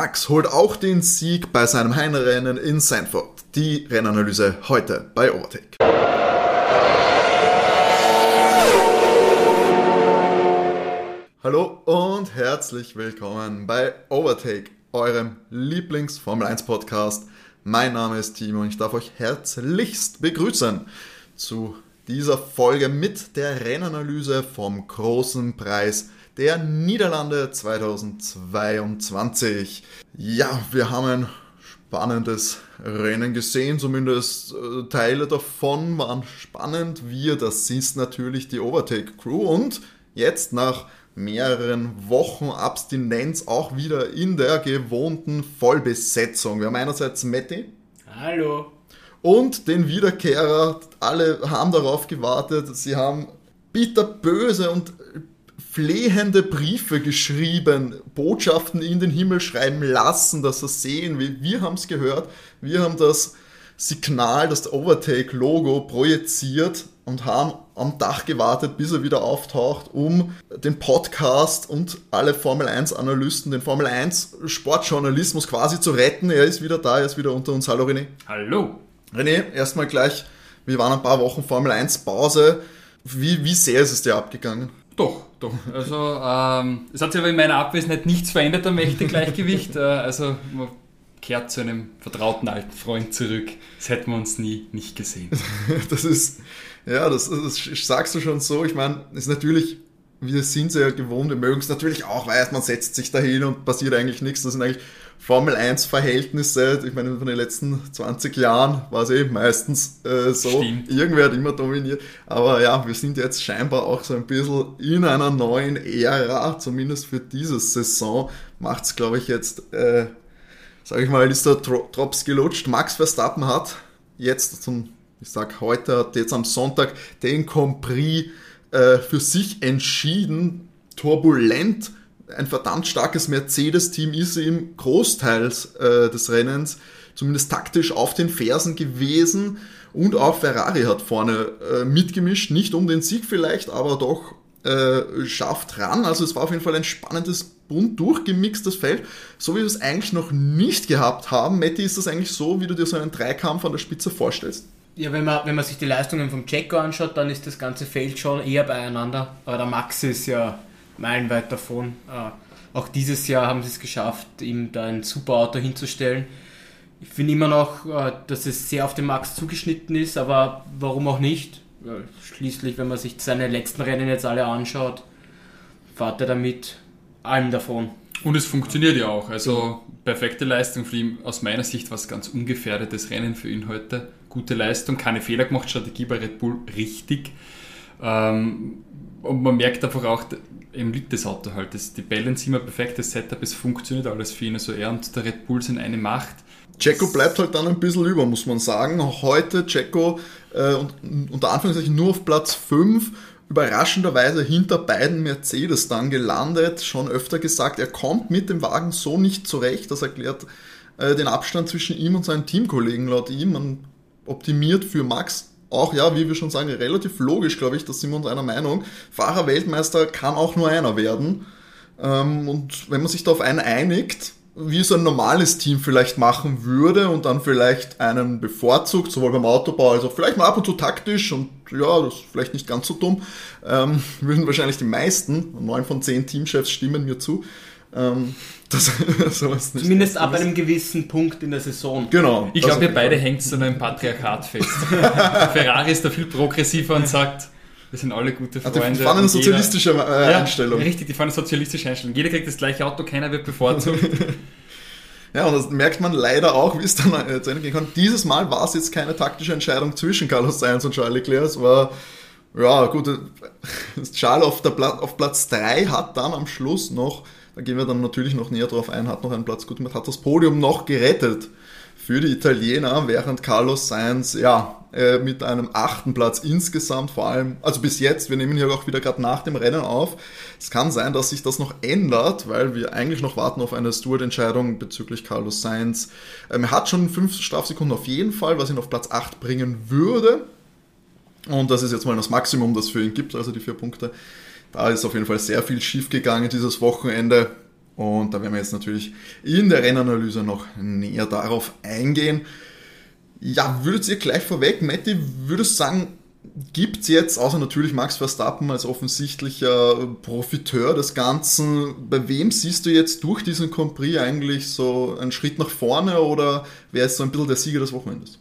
Max holt auch den Sieg bei seinem Heimrennen in Sanford. Die Rennanalyse heute bei Overtake. Hallo und herzlich willkommen bei Overtake, eurem Lieblings-Formel 1 Podcast. Mein Name ist Timo und ich darf euch herzlichst begrüßen zu dieser Folge mit der Rennanalyse vom großen Preis der Niederlande 2022. Ja, wir haben ein spannendes Rennen gesehen, zumindest äh, Teile davon waren spannend. Wir, das ist natürlich die Overtake Crew und jetzt nach mehreren Wochen Abstinenz auch wieder in der gewohnten Vollbesetzung. Wir haben einerseits Matti. Hallo. Und den Wiederkehrer. Alle haben darauf gewartet. Sie haben bitterböse und flehende Briefe geschrieben, Botschaften in den Himmel schreiben lassen, dass sie sehen, wie wir haben es gehört. Wir haben das Signal, das Overtake-Logo projiziert und haben am Dach gewartet, bis er wieder auftaucht, um den Podcast und alle Formel 1 Analysten, den Formel 1 Sportjournalismus quasi zu retten. Er ist wieder da, er ist wieder unter uns. Hallo René. Hallo. René, erstmal gleich, wir waren ein paar Wochen Formel 1 Pause. Wie, wie sehr ist es dir abgegangen? Doch, doch. Also ähm, es hat sich aber in meiner Abwesenheit nichts verändert am Mächtegleichgewicht. äh, also man kehrt zu einem vertrauten alten Freund zurück. Das hätten wir uns nie nicht gesehen. das ist ja, das, das sagst du schon so. Ich meine, ist natürlich, wir sind sehr gewohnt, wir mögen es natürlich auch, weil man setzt sich dahin und passiert eigentlich nichts. Das sind eigentlich Formel 1 Verhältnisse. Ich meine, von den letzten 20 Jahren war es eben meistens äh, so. Stimmt. Irgendwer hat immer dominiert. Aber ja, wir sind jetzt scheinbar auch so ein bisschen in einer neuen Ära, zumindest für diese Saison. Macht es, glaube ich, jetzt, äh, sage ich mal, ist der Drops gelutscht. Max Verstappen hat jetzt zum ich sag heute, hat jetzt am Sonntag den Compris äh, für sich entschieden, turbulent. Ein verdammt starkes Mercedes-Team ist ihm großteils äh, des Rennens, zumindest taktisch auf den Fersen gewesen. Und auch Ferrari hat vorne äh, mitgemischt, nicht um den Sieg vielleicht, aber doch äh, schafft ran. Also es war auf jeden Fall ein spannendes, bunt durchgemixtes Feld, so wie wir es eigentlich noch nicht gehabt haben. Matti, ist das eigentlich so, wie du dir so einen Dreikampf an der Spitze vorstellst? Ja, wenn man, wenn man sich die Leistungen vom Checo anschaut, dann ist das ganze Feld schon eher beieinander. Aber der Max ist ja meilenweit davon. Äh, auch dieses Jahr haben sie es geschafft, ihm da ein super Auto hinzustellen. Ich finde immer noch, äh, dass es sehr auf den Max zugeschnitten ist, aber warum auch nicht? Schließlich, wenn man sich seine letzten Rennen jetzt alle anschaut, fährt er damit allem davon. Und es funktioniert ja auch. Also perfekte Leistung für ihn. Aus meiner Sicht was ganz ungefährdetes Rennen für ihn heute gute Leistung, keine Fehler gemacht, Strategie bei Red Bull richtig. Ähm, und man merkt einfach auch, eben liegt das Auto halt. Das, die Balance immer perfektes Setup, es funktioniert alles für ihn. Also er und der Red Bull sind eine Macht. Checo bleibt halt dann ein bisschen über, muss man sagen. Heute Checo äh, unter Anführungszeichen nur auf Platz 5, überraschenderweise hinter beiden Mercedes dann gelandet. Schon öfter gesagt, er kommt mit dem Wagen so nicht zurecht. Das erklärt äh, den Abstand zwischen ihm und seinen Teamkollegen laut ihm. Man optimiert für Max. Auch ja, wie wir schon sagen, relativ logisch, glaube ich, da sind wir uns einer Meinung. Fahrer-Weltmeister kann auch nur einer werden. Ähm, und wenn man sich darauf einen einigt, wie so ein normales Team vielleicht machen würde und dann vielleicht einen bevorzugt, sowohl beim Autobau als auch vielleicht mal ab und zu taktisch und ja, das ist vielleicht nicht ganz so dumm, ähm, würden wahrscheinlich die meisten, neun von zehn Teamchefs stimmen mir zu, ähm, das, sowas nicht Zumindest ab einem gewissen Punkt in der Saison. Genau. Ich glaube, ihr beide hängt so einem Patriarchat fest. Ferrari ist da viel progressiver und sagt, wir sind alle gute Freunde. Also die fahren eine sozialistische jeder, äh, Einstellung. Ja, richtig, die fahren eine sozialistische Einstellung. Jeder kriegt das gleiche Auto, keiner wird bevorzugt. ja, und das merkt man leider auch, wie es dann äh, zu Ende gehen kann. Dieses Mal war es jetzt keine taktische Entscheidung zwischen Carlos Sainz und Charles Leclerc. Es war, ja, gut, äh, Charles auf, der Pla auf Platz 3 hat dann am Schluss noch da gehen wir dann natürlich noch näher drauf ein, hat noch einen Platz gut gemacht, hat das Podium noch gerettet für die Italiener, während Carlos Sainz, ja, äh, mit einem achten Platz insgesamt, vor allem, also bis jetzt, wir nehmen hier auch wieder gerade nach dem Rennen auf. Es kann sein, dass sich das noch ändert, weil wir eigentlich noch warten auf eine Stewart-Entscheidung bezüglich Carlos Sainz. Ähm, er hat schon fünf Strafsekunden auf jeden Fall, was ihn auf Platz 8 bringen würde. Und das ist jetzt mal das Maximum, das für ihn gibt, also die vier Punkte. Da ist auf jeden Fall sehr viel schief gegangen dieses Wochenende. Und da werden wir jetzt natürlich in der Rennanalyse noch näher darauf eingehen. Ja, würdet ihr gleich vorweg, Matti, würdest du sagen, gibt es jetzt, außer natürlich Max Verstappen als offensichtlicher Profiteur des Ganzen, bei wem siehst du jetzt durch diesen Grand Prix eigentlich so einen Schritt nach vorne oder wer ist so ein bisschen der Sieger des Wochenendes?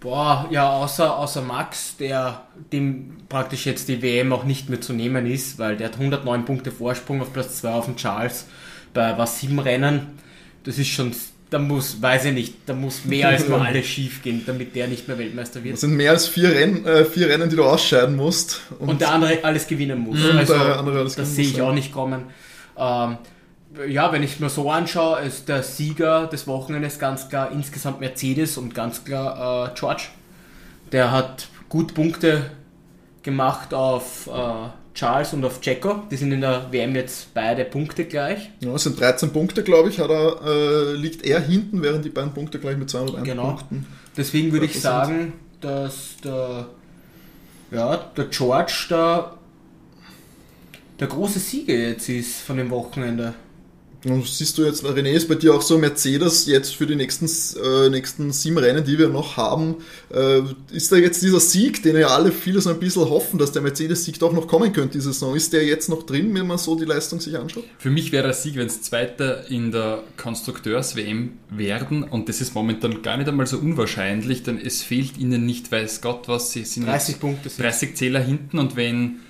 Boah, ja, außer, außer Max, der dem praktisch jetzt die WM auch nicht mehr zu nehmen ist, weil der hat 109 Punkte Vorsprung auf Platz 2 auf den Charles bei was sieben Rennen. Das ist schon da muss, weiß ich nicht, da muss mehr als nur alles schief gehen, damit der nicht mehr Weltmeister wird. Das sind mehr als vier, Renn, äh, vier Rennen, die du ausscheiden musst. Und, und der andere alles gewinnen muss. Mhm, also, alles das sehe ich auch nicht kommen. Ähm, ja, wenn ich mir so anschaue, ist der Sieger des Wochenendes ganz klar insgesamt Mercedes und ganz klar äh, George. Der hat gut Punkte gemacht auf äh, Charles und auf Checo. Die sind in der WM jetzt beide Punkte gleich. Ja, es sind 13 Punkte, glaube ich, hat er, äh, liegt er hinten, während die beiden Punkte gleich mit 201 genau. Punkten. Deswegen würde ich sagen, dass der, ja, der George da der große Sieger jetzt ist von dem Wochenende. Und siehst du jetzt, René, ist bei dir auch so Mercedes jetzt für die nächsten, äh, nächsten sieben Rennen, die wir noch haben, äh, ist da jetzt dieser Sieg, den ja alle viele so ein bisschen hoffen, dass der Mercedes-Sieg doch noch kommen könnte diese Saison, ist der jetzt noch drin, wenn man so die Leistung sich anschaut? Für mich wäre der Sieg, wenn es Zweiter in der Konstrukteurs-WM werden und das ist momentan gar nicht einmal so unwahrscheinlich, denn es fehlt ihnen nicht, weiß Gott was, sie sind 30 Punkte 30 Zähler hinten und wenn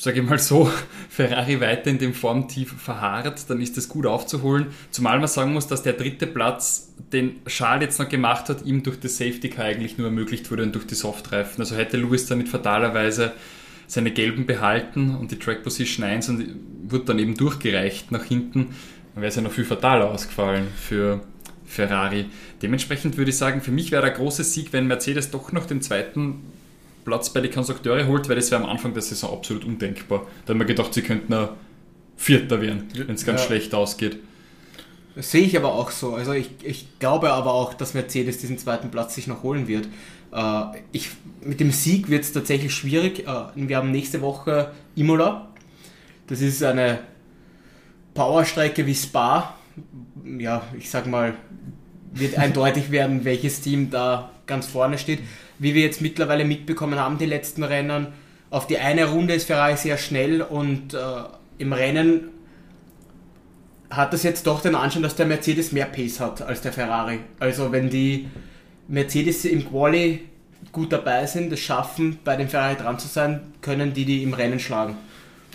sage ich mal so, Ferrari weiter in dem Formtief verharrt, dann ist das gut aufzuholen. Zumal man sagen muss, dass der dritte Platz, den Charles jetzt noch gemacht hat, ihm durch das Safety Car eigentlich nur ermöglicht wurde und durch die Softreifen. Also hätte Lewis damit fatalerweise seine gelben behalten und die Track Position 1 und wird dann eben durchgereicht nach hinten, dann wäre es ja noch viel fataler ausgefallen für Ferrari. Dementsprechend würde ich sagen, für mich wäre der große Sieg, wenn Mercedes doch noch den zweiten Platz bei den Konstrukteure holt, weil das wäre am Anfang der Saison absolut undenkbar. Da haben wir gedacht, sie könnten ein Vierter werden, wenn es ganz ja. schlecht ausgeht. Das sehe ich aber auch so. Also ich, ich glaube aber auch, dass Mercedes diesen zweiten Platz sich noch holen wird. Äh, ich, mit dem Sieg wird es tatsächlich schwierig. Äh, wir haben nächste Woche Imola. Das ist eine Powerstrecke wie Spa. Ja, ich sag mal, wird eindeutig werden, welches Team da ganz vorne steht wie wir jetzt mittlerweile mitbekommen haben, die letzten Rennen, auf die eine Runde ist Ferrari sehr schnell und äh, im Rennen hat das jetzt doch den Anschein, dass der Mercedes mehr Pace hat als der Ferrari. Also wenn die Mercedes im Quali gut dabei sind, es schaffen, bei dem Ferrari dran zu sein, können die die im Rennen schlagen.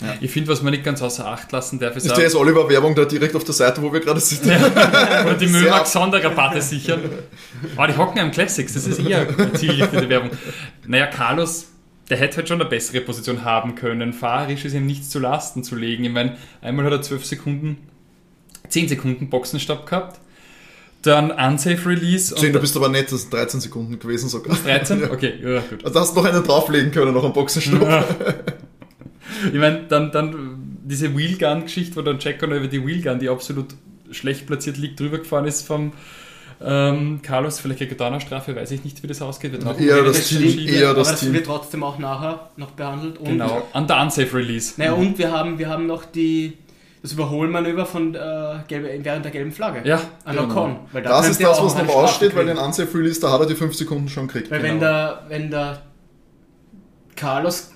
Ja. Ich finde, was man nicht ganz außer Acht lassen darf, ist. Ist der Oliver-Werbung da direkt auf der Seite, wo wir gerade sitzen? Ja. Oder die Mömax Sonderrabatte sichern. Aber die hocken am Classics, das ist eher zielgerichtete Werbung. Naja, Carlos, der hätte halt schon eine bessere Position haben können. Fahrerisch ist ihm nichts zu Lasten zu legen. Ich meine, einmal hat er 12 Sekunden, 10 Sekunden Boxenstopp gehabt. Dann Unsafe Release. 10, du bist aber nett, das sind 13 Sekunden gewesen sogar. 13? Okay, ja, gut. Also hast du noch einen drauflegen können, noch einen Boxenstopp. Ja. Ich meine, dann, dann diese Wheelgun-Geschichte, wo dann Checo über die Wheelgun, die absolut schlecht platziert liegt, drüber gefahren ist vom ähm, Carlos, vielleicht kriegt er da eine Strafe, weiß ich nicht, wie das ausgeht. Wird auch eher das, Team, eher das, das Team. wird trotzdem auch nachher noch behandelt. Und genau, an der Unsafe Release. Naja, mhm. und wir haben, wir haben noch die, das Überholmanöver von äh, gelbe, während der gelben Flagge. Ja, an genau. Ocon. Weil da das ist das, was noch aussteht, weil den Unsafe Release, da hat er die 5 Sekunden schon gekriegt. Weil genau. wenn, der, wenn der Carlos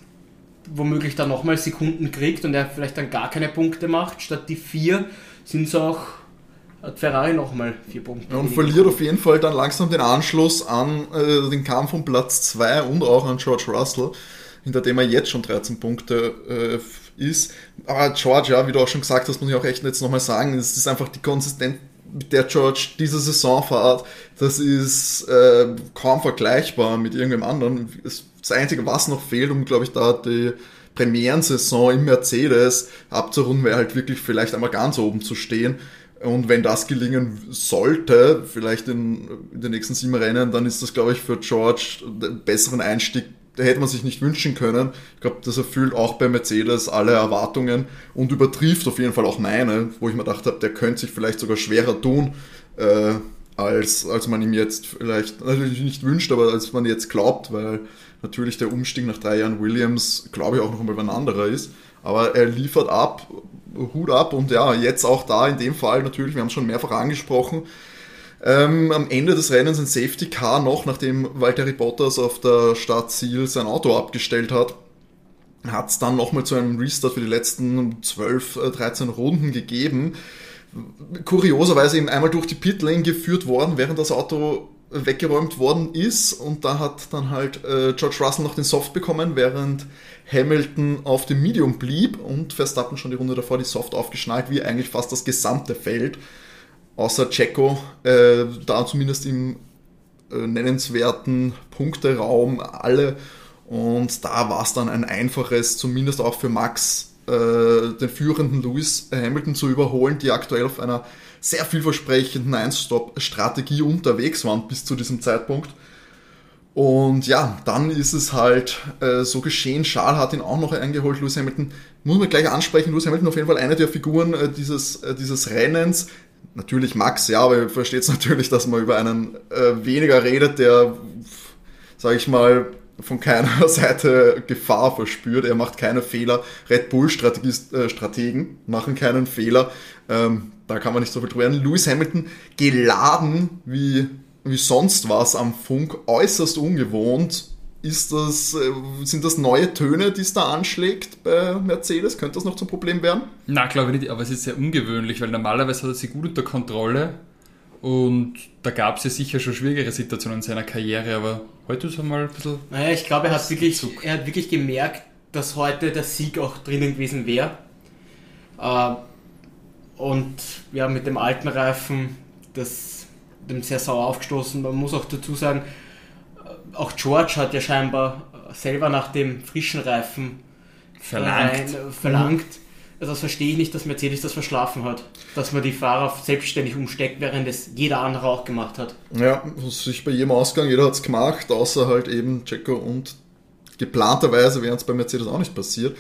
womöglich dann nochmal Sekunden kriegt und er vielleicht dann gar keine Punkte macht, statt die vier sind es auch hat Ferrari nochmal vier Punkte. und verliert auf jeden Fall dann langsam den Anschluss an äh, den Kampf um Platz 2 und auch an George Russell, hinter dem er jetzt schon 13 Punkte äh, ist. Aber George, ja, wie du auch schon gesagt hast, muss ich auch echt jetzt nochmal sagen, es ist einfach die Konsistenz, mit der George diese Saison fährt, das ist äh, kaum vergleichbar mit irgendeinem anderen. Es das Einzige, was noch fehlt, um, glaube ich, da die Premierensaison im Mercedes abzurunden, wäre halt wirklich vielleicht einmal ganz oben zu stehen. Und wenn das gelingen sollte, vielleicht in, in den nächsten sieben Rennen, dann ist das, glaube ich, für George einen besseren Einstieg, hätte man sich nicht wünschen können. Ich glaube, das erfüllt auch bei Mercedes alle Erwartungen und übertrifft auf jeden Fall auch meine, wo ich mir gedacht habe, der könnte sich vielleicht sogar schwerer tun, äh, als, als man ihm jetzt vielleicht natürlich nicht wünscht, aber als man jetzt glaubt, weil natürlich der Umstieg nach drei Jahren Williams, glaube ich, auch noch ein anderer ist. Aber er liefert ab, Hut ab und ja, jetzt auch da in dem Fall natürlich, wir haben es schon mehrfach angesprochen, ähm, am Ende des Rennens ein Safety Car noch, nachdem Valtteri Bottas auf der Startziel sein Auto abgestellt hat, hat es dann nochmal zu einem Restart für die letzten 12, 13 äh, Runden gegeben. Kurioserweise eben einmal durch die Pitlane geführt worden, während das Auto weggeräumt worden ist. Und da hat dann halt äh, George Russell noch den Soft bekommen, während Hamilton auf dem Medium blieb und Verstappen schon die Runde davor die Soft aufgeschnallt, wie eigentlich fast das gesamte Feld, außer Checo, äh, da zumindest im äh, nennenswerten Punkteraum alle. Und da war es dann ein einfaches, zumindest auch für Max, äh, den führenden Lewis Hamilton zu überholen, die aktuell auf einer sehr vielversprechenden Ein-Stop-Strategie unterwegs waren bis zu diesem Zeitpunkt. Und ja, dann ist es halt äh, so geschehen. Charles hat ihn auch noch eingeholt. Lewis Hamilton muss man gleich ansprechen. Lewis Hamilton auf jeden Fall eine der Figuren äh, dieses, äh, dieses Rennens. Natürlich Max, ja, aber ihr versteht es natürlich, dass man über einen äh, weniger redet, der, sage ich mal, von keiner Seite Gefahr verspürt. Er macht keine Fehler. Red Bull-Strategen äh, machen keinen Fehler. Ähm, da kann man nicht so viel drüber reden. Lewis Hamilton geladen wie, wie sonst was am Funk, äußerst ungewohnt. Ist das, äh, sind das neue Töne, die es da anschlägt bei Mercedes? Könnte das noch zum Problem werden? Na, glaube ich nicht, aber es ist sehr ungewöhnlich, weil normalerweise hat er sie gut unter Kontrolle und da gab es ja sicher schon schwierigere Situationen in seiner Karriere, aber heute ist er mal ein bisschen. Naja, ich glaube, er hat wirklich, er hat wirklich gemerkt, dass heute der Sieg auch drinnen gewesen wäre. Äh, und ja, mit dem alten Reifen, das dem sehr sauer aufgestoßen. Man muss auch dazu sagen, auch George hat ja scheinbar selber nach dem frischen Reifen verlangt. Äh, verlangt. Also das verstehe ich nicht, dass Mercedes das verschlafen hat. Dass man die Fahrer selbstständig umsteckt, während es jeder andere auch gemacht hat. Ja, sich bei jedem Ausgang, jeder hat es gemacht, außer halt eben Checo und geplanterweise wäre es bei Mercedes auch nicht passiert.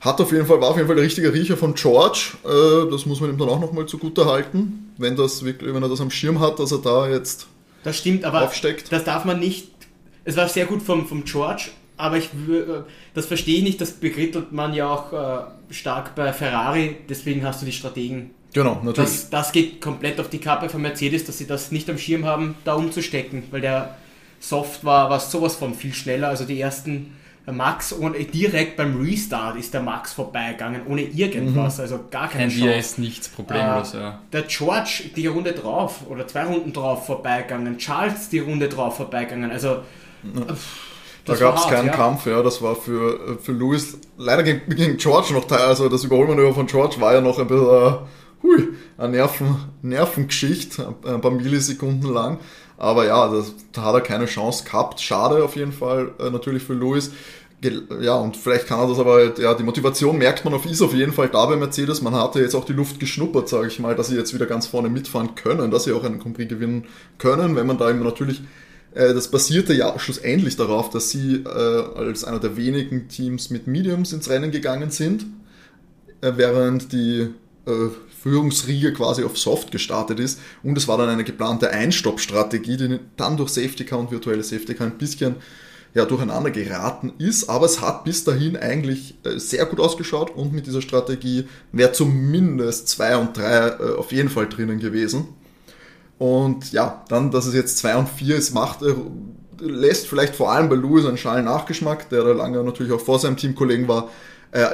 Hat auf jeden Fall, war auf jeden Fall der richtige Riecher von George. Äh, das muss man ihm dann auch nochmal zugute halten, wenn, das wirklich, wenn er das am Schirm hat, dass er da jetzt das stimmt, aber aufsteckt. Das darf man nicht. Es war sehr gut vom, vom George, aber ich, äh, das verstehe ich nicht, das bekrittelt man ja auch äh, stark bei Ferrari, deswegen hast du die Strategen. Genau, natürlich. Das, das geht komplett auf die Kappe von Mercedes, dass sie das nicht am Schirm haben, da umzustecken, weil der Soft war, war sowas von viel schneller. Also die ersten Max ohne, direkt beim Restart ist der Max vorbeigegangen, ohne irgendwas, mhm. also gar keine Chance. ist nichts problemlos, äh, ja. Der George die Runde drauf oder zwei Runden drauf vorbeigegangen, Charles die Runde drauf vorbeigegangen, also. Da gab es keinen ja. Kampf, ja, das war für, für Lewis, leider gegen, gegen George noch, also das Überholmanöver von George war ja noch ein bisschen, uh, hui, eine Nerven, Nervengeschichte, ein paar Millisekunden lang. Aber ja, das, da hat er keine Chance gehabt. Schade auf jeden Fall äh, natürlich für Lewis ja, und vielleicht kann er das aber halt, ja, die Motivation merkt man auf, ist auf jeden Fall da bei Mercedes. Man hatte jetzt auch die Luft geschnuppert, sage ich mal, dass sie jetzt wieder ganz vorne mitfahren können, dass sie auch einen Compris gewinnen können, wenn man da eben natürlich, das basierte ja schlussendlich darauf, dass sie äh, als einer der wenigen Teams mit Mediums ins Rennen gegangen sind, äh, während die äh, Führungsriege quasi auf Soft gestartet ist. Und es war dann eine geplante Einstopp-Strategie, die dann durch Safety Car und virtuelle Safety Car ein bisschen ja, durcheinander geraten ist, aber es hat bis dahin eigentlich äh, sehr gut ausgeschaut. Und mit dieser Strategie wäre zumindest 2 und 3 äh, auf jeden Fall drinnen gewesen. Und ja, dann, dass es jetzt 2 und 4 ist, macht, äh, lässt vielleicht vor allem bei Lewis einen schalen Nachgeschmack, der da lange natürlich auch vor seinem Teamkollegen war,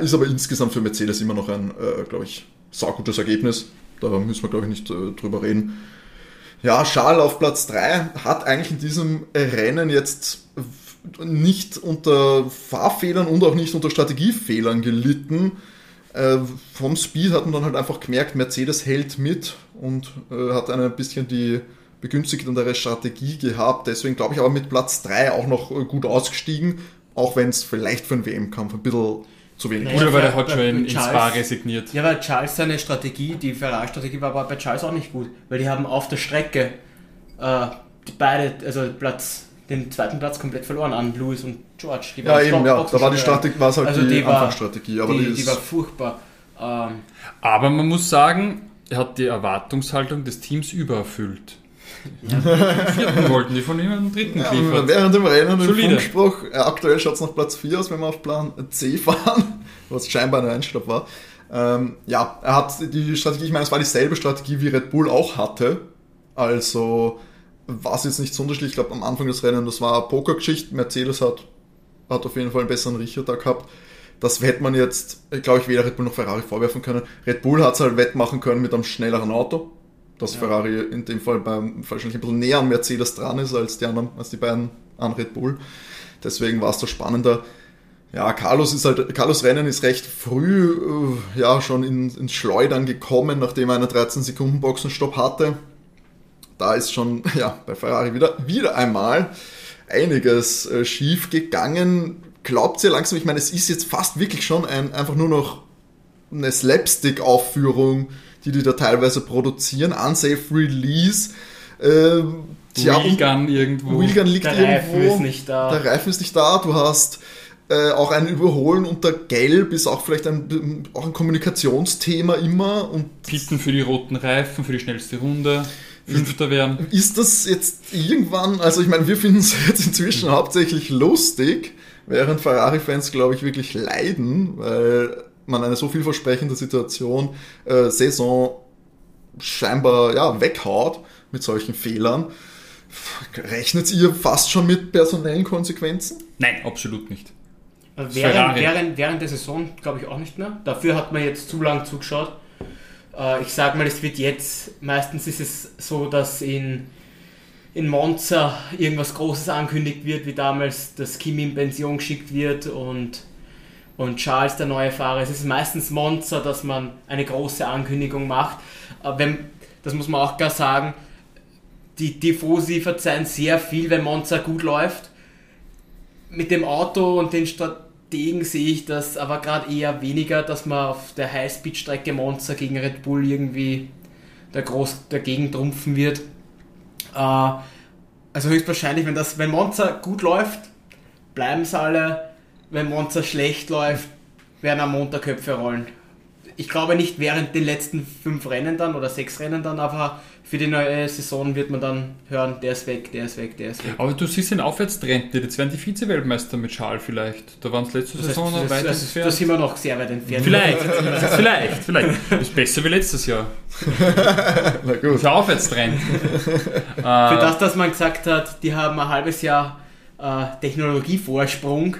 ist aber insgesamt für Mercedes immer noch ein, glaube ich, saugutes Ergebnis. Da müssen wir, glaube ich, nicht drüber reden. Ja, Charles auf Platz 3 hat eigentlich in diesem Rennen jetzt nicht unter Fahrfehlern und auch nicht unter Strategiefehlern gelitten. Äh, vom Speed hat man dann halt einfach gemerkt, Mercedes hält mit und äh, hat ein bisschen die begünstigtere Strategie gehabt. Deswegen glaube ich aber mit Platz 3 auch noch äh, gut ausgestiegen, auch wenn es vielleicht für einen WM-Kampf ein bisschen zu wenig ist. Oder weil er hat schon in, ins Spa resigniert. Ja, weil Charles seine Strategie, die Ferrari-Strategie war aber bei Charles auch nicht gut, weil die haben auf der Strecke äh, beide, also Platz den zweiten Platz komplett verloren an Lewis und George. Die ja, eben, ja. Da war die Strategie, war es halt also die, die Anfangsstrategie. Aber die, die, die war furchtbar. Ähm, aber man muss sagen, er hat die Erwartungshaltung des Teams übererfüllt. Ja. wollten die von ihm einen dritten ja, geliefert. Während dem Rennen im Funkspruch, äh, aktuell schaut es nach Platz 4 aus, wenn wir auf Plan C fahren, was scheinbar ein Einstopp war. Ähm, ja, er hat die Strategie, ich meine, es war dieselbe Strategie, wie Red Bull auch hatte. Also war es jetzt nicht so unterschiedlich. Ich glaube, am Anfang des Rennens, das war Pokergeschichte. Mercedes hat, hat auf jeden Fall einen besseren Richter da gehabt. Das hätte man jetzt, glaube ich, weder Red Bull noch Ferrari vorwerfen können. Red Bull hat es halt wettmachen können mit einem schnelleren Auto. Dass ja. Ferrari in dem Fall beim, wahrscheinlich ein bisschen näher an Mercedes dran ist als die anderen, als die beiden an Red Bull. Deswegen war es da spannender. Ja, Carlos ist halt, Carlos Rennen ist recht früh, äh, ja, schon in, ins Schleudern gekommen, nachdem er einen 13 Sekunden Boxenstopp hatte. Da ist schon, ja, bei Ferrari wieder, wieder einmal einiges äh, schief gegangen. Glaubt ihr langsam, ich meine, es ist jetzt fast wirklich schon ein, einfach nur noch eine Slapstick-Aufführung, die die da teilweise produzieren. Unsafe Release. Äh, Wheelgun irgendwo. Wheelgun liegt der irgendwo. Reifen ist nicht da. Der Reifen ist nicht da. Du hast äh, auch ein Überholen unter Gelb ist auch vielleicht ein, auch ein Kommunikationsthema immer. Und Pitten für die roten Reifen, für die schnellste Runde. Fünfter werden. Ist das jetzt irgendwann, also ich meine, wir finden es jetzt inzwischen mhm. hauptsächlich lustig, während Ferrari-Fans, glaube ich, wirklich leiden, weil man eine so vielversprechende Situation, äh, Saison scheinbar ja, weghaut mit solchen Fehlern. Rechnet ihr fast schon mit personellen Konsequenzen? Nein, absolut nicht. Während, während, während der Saison glaube ich auch nicht mehr. Dafür hat man jetzt zu lang zugeschaut. Äh, ich sage mal, es wird jetzt, meistens ist es so, dass in, in Monza irgendwas Großes ankündigt wird, wie damals, dass Kimi in Pension geschickt wird und, und Charles der neue Fahrer. Es ist meistens Monza, dass man eine große Ankündigung macht. Wenn, das muss man auch gar sagen, die Tifosi verzeihen sehr viel, wenn Monza gut läuft. Mit dem Auto und den Strat Stegen sehe ich das aber gerade eher weniger, dass man auf der Highspeed-Strecke Monza gegen Red Bull irgendwie der groß dagegen trumpfen wird. Äh, also höchstwahrscheinlich, wenn das, wenn Monza gut läuft, bleiben es alle. Wenn Monza schlecht läuft, werden am Montag Köpfe rollen. Ich glaube nicht während den letzten fünf Rennen dann oder sechs Rennen dann, aber für die neue Saison wird man dann hören, der ist weg, der ist weg, der ist weg. Aber du siehst den Aufwärtstrend, jetzt werden die Vize-Weltmeister mit Schal vielleicht. Da waren es letzte das Saison noch weit das, entfernt. Da sind wir noch sehr weit entfernt. Vielleicht, vielleicht, vielleicht. Ist besser wie letztes Jahr. Na gut. Der Aufwärtstrend. Für das, dass man gesagt hat, die haben ein halbes Jahr äh, Technologievorsprung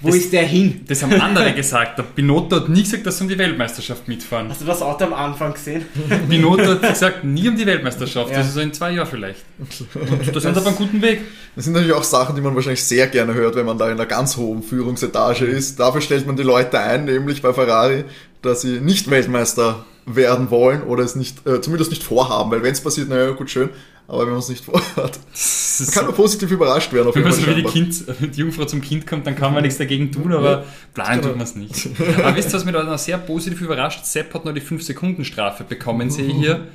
wo das, ist der hin? Das haben andere gesagt. Der Binotto hat nie gesagt, dass sie um die Weltmeisterschaft mitfahren. Hast du das Auto am Anfang gesehen? Binotto hat gesagt, nie um die Weltmeisterschaft. Ja. Das ist so in zwei Jahren vielleicht. Und da sind auf einem guten Weg. Das sind natürlich auch Sachen, die man wahrscheinlich sehr gerne hört, wenn man da in einer ganz hohen Führungsetage ist. Dafür stellt man die Leute ein, nämlich bei Ferrari, dass sie nicht Weltmeister werden wollen oder es nicht, äh, zumindest nicht vorhaben, weil wenn es passiert, naja, gut, schön, aber wenn man es nicht vorhat, man kann nur positiv überrascht werden. Auf wenn man so wie die, kind, die Jungfrau zum Kind kommt, dann kann man nichts dagegen tun, aber planen tut man es nicht. aber wisst ihr, was mich da sehr positiv überrascht? Sepp hat nur die 5-Sekunden-Strafe bekommen, sehe ich hier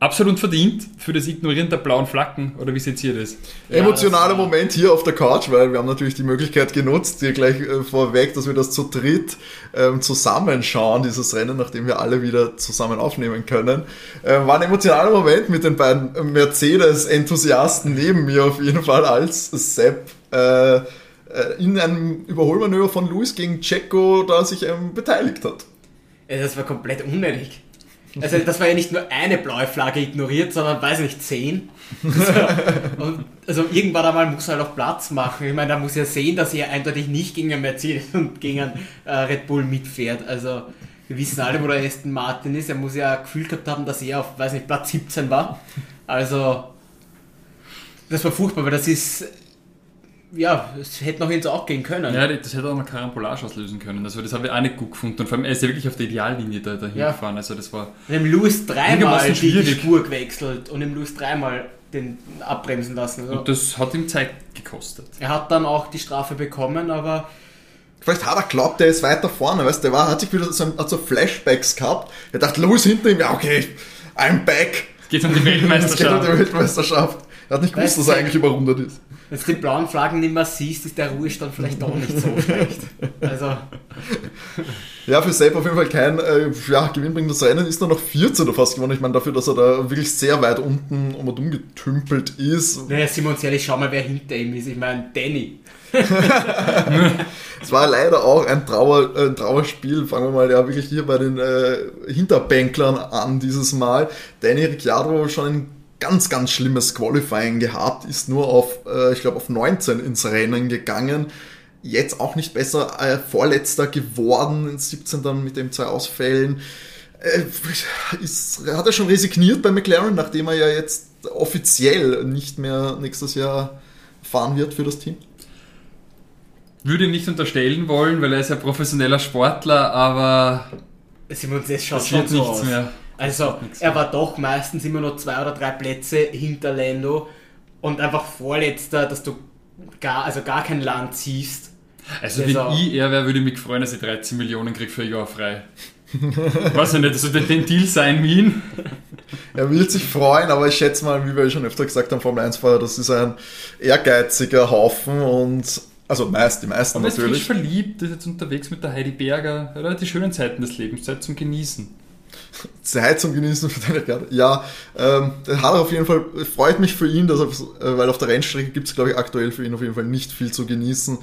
absolut verdient für das Ignorieren der blauen Flaggen, oder wie seht ihr das? Emotionaler Moment hier auf der Couch, weil wir haben natürlich die Möglichkeit genutzt, hier gleich äh, vorweg, dass wir das zu dritt ähm, zusammenschauen, dieses Rennen, nachdem wir alle wieder zusammen aufnehmen können. Ähm, war ein emotionaler Moment mit den beiden Mercedes-Enthusiasten neben mir auf jeden Fall, als Sepp äh, äh in einem Überholmanöver von Luis gegen Checo da sich ähm, beteiligt hat. Das war komplett unnötig. Also das war ja nicht nur eine blaue Flagge ignoriert, sondern weiß nicht, zehn. und also irgendwann einmal muss er halt auch Platz machen. Ich meine, da muss er sehen, dass er eindeutig nicht gegen einen Mercedes und gegen einen äh, Red Bull mitfährt. Also wir wissen alle, wo der Aston Martin ist. Er muss ja Gefühl gehabt haben, dass er auf, weiß nicht, Platz 17 war. Also das war furchtbar, weil das ist ja, es hätte noch ins auch gehen können. Ja, das hätte auch eine Karambolage auslösen können. Also das habe ich auch nicht gut gefunden. Und vor allem, er ist ja wirklich auf der Ideallinie da, dahin ja. gefahren. Also das war. Und im Lewis dreimal die Spur gewechselt und im Lewis dreimal den abbremsen lassen. Also und das hat ihm Zeit gekostet. Er hat dann auch die Strafe bekommen, aber. Vielleicht hat er glaubt, der ist weiter vorne, weißt du, der war, hat sich wieder so, hat so Flashbacks gehabt. Er dachte, Lewis hinter ihm, ja okay, I'm back. Geht um die Weltmeisterschaft. es geht um die Weltmeisterschaft Er hat nicht gewusst, dass er eigentlich überrundet ist. Wenn du die blauen Flaggen nicht mehr siehst, ist der Ruhestand vielleicht auch nicht so schlecht. Also, Ja, für Sepp auf jeden Fall kein äh, ja, gewinnbringendes Rennen. Ist nur noch 14 oder fast gewonnen. Ich meine, dafür, dass er da wirklich sehr weit unten um und um getümpelt ist. naja, sind wir uns ehrlich, schau mal, wer hinter ihm ist. Ich meine, Danny. Es war leider auch ein, Trauer, äh, ein Trauerspiel. Fangen wir mal ja wirklich hier bei den äh, Hinterbänklern an dieses Mal. Danny Ricciardo schon ein ganz, ganz schlimmes Qualifying gehabt, ist nur auf, äh, ich glaube, auf 19 ins Rennen gegangen. Jetzt auch nicht besser, äh, Vorletzter geworden, in 17 dann mit den zwei Ausfällen. Äh, ist, hat er schon resigniert bei McLaren, nachdem er ja jetzt offiziell nicht mehr nächstes Jahr fahren wird für das Team? Würde ihm nicht unterstellen wollen, weil er ist ja professioneller Sportler, aber uns das schaut es schon wird so nichts aus. mehr. Also, er war doch meistens immer nur zwei oder drei Plätze hinter Lando und einfach Vorletzter, dass du gar, also gar kein Land siehst. Also Das wenn ich er wäre, würde ich mich freuen, dass ich 13 Millionen kriege für ein Jahr frei. Weiß ich nicht, das sollte den Deal sein, Wien. Er will sich freuen, aber ich schätze mal, wie wir schon öfter gesagt haben, Formel 1-Fahrer, das ist ein ehrgeiziger Haufen und also meist, die meisten Aber er ist natürlich. verliebt, ist jetzt unterwegs mit der Heidi Berger. Er hat die schönen Zeiten des Lebens, Zeit zum Genießen. Zeit zum Genießen für deine Karte. Ja, ähm, der hat auf jeden Fall, freut mich für ihn, dass er, äh, weil auf der Rennstrecke gibt es, glaube ich, aktuell für ihn auf jeden Fall nicht viel zu genießen.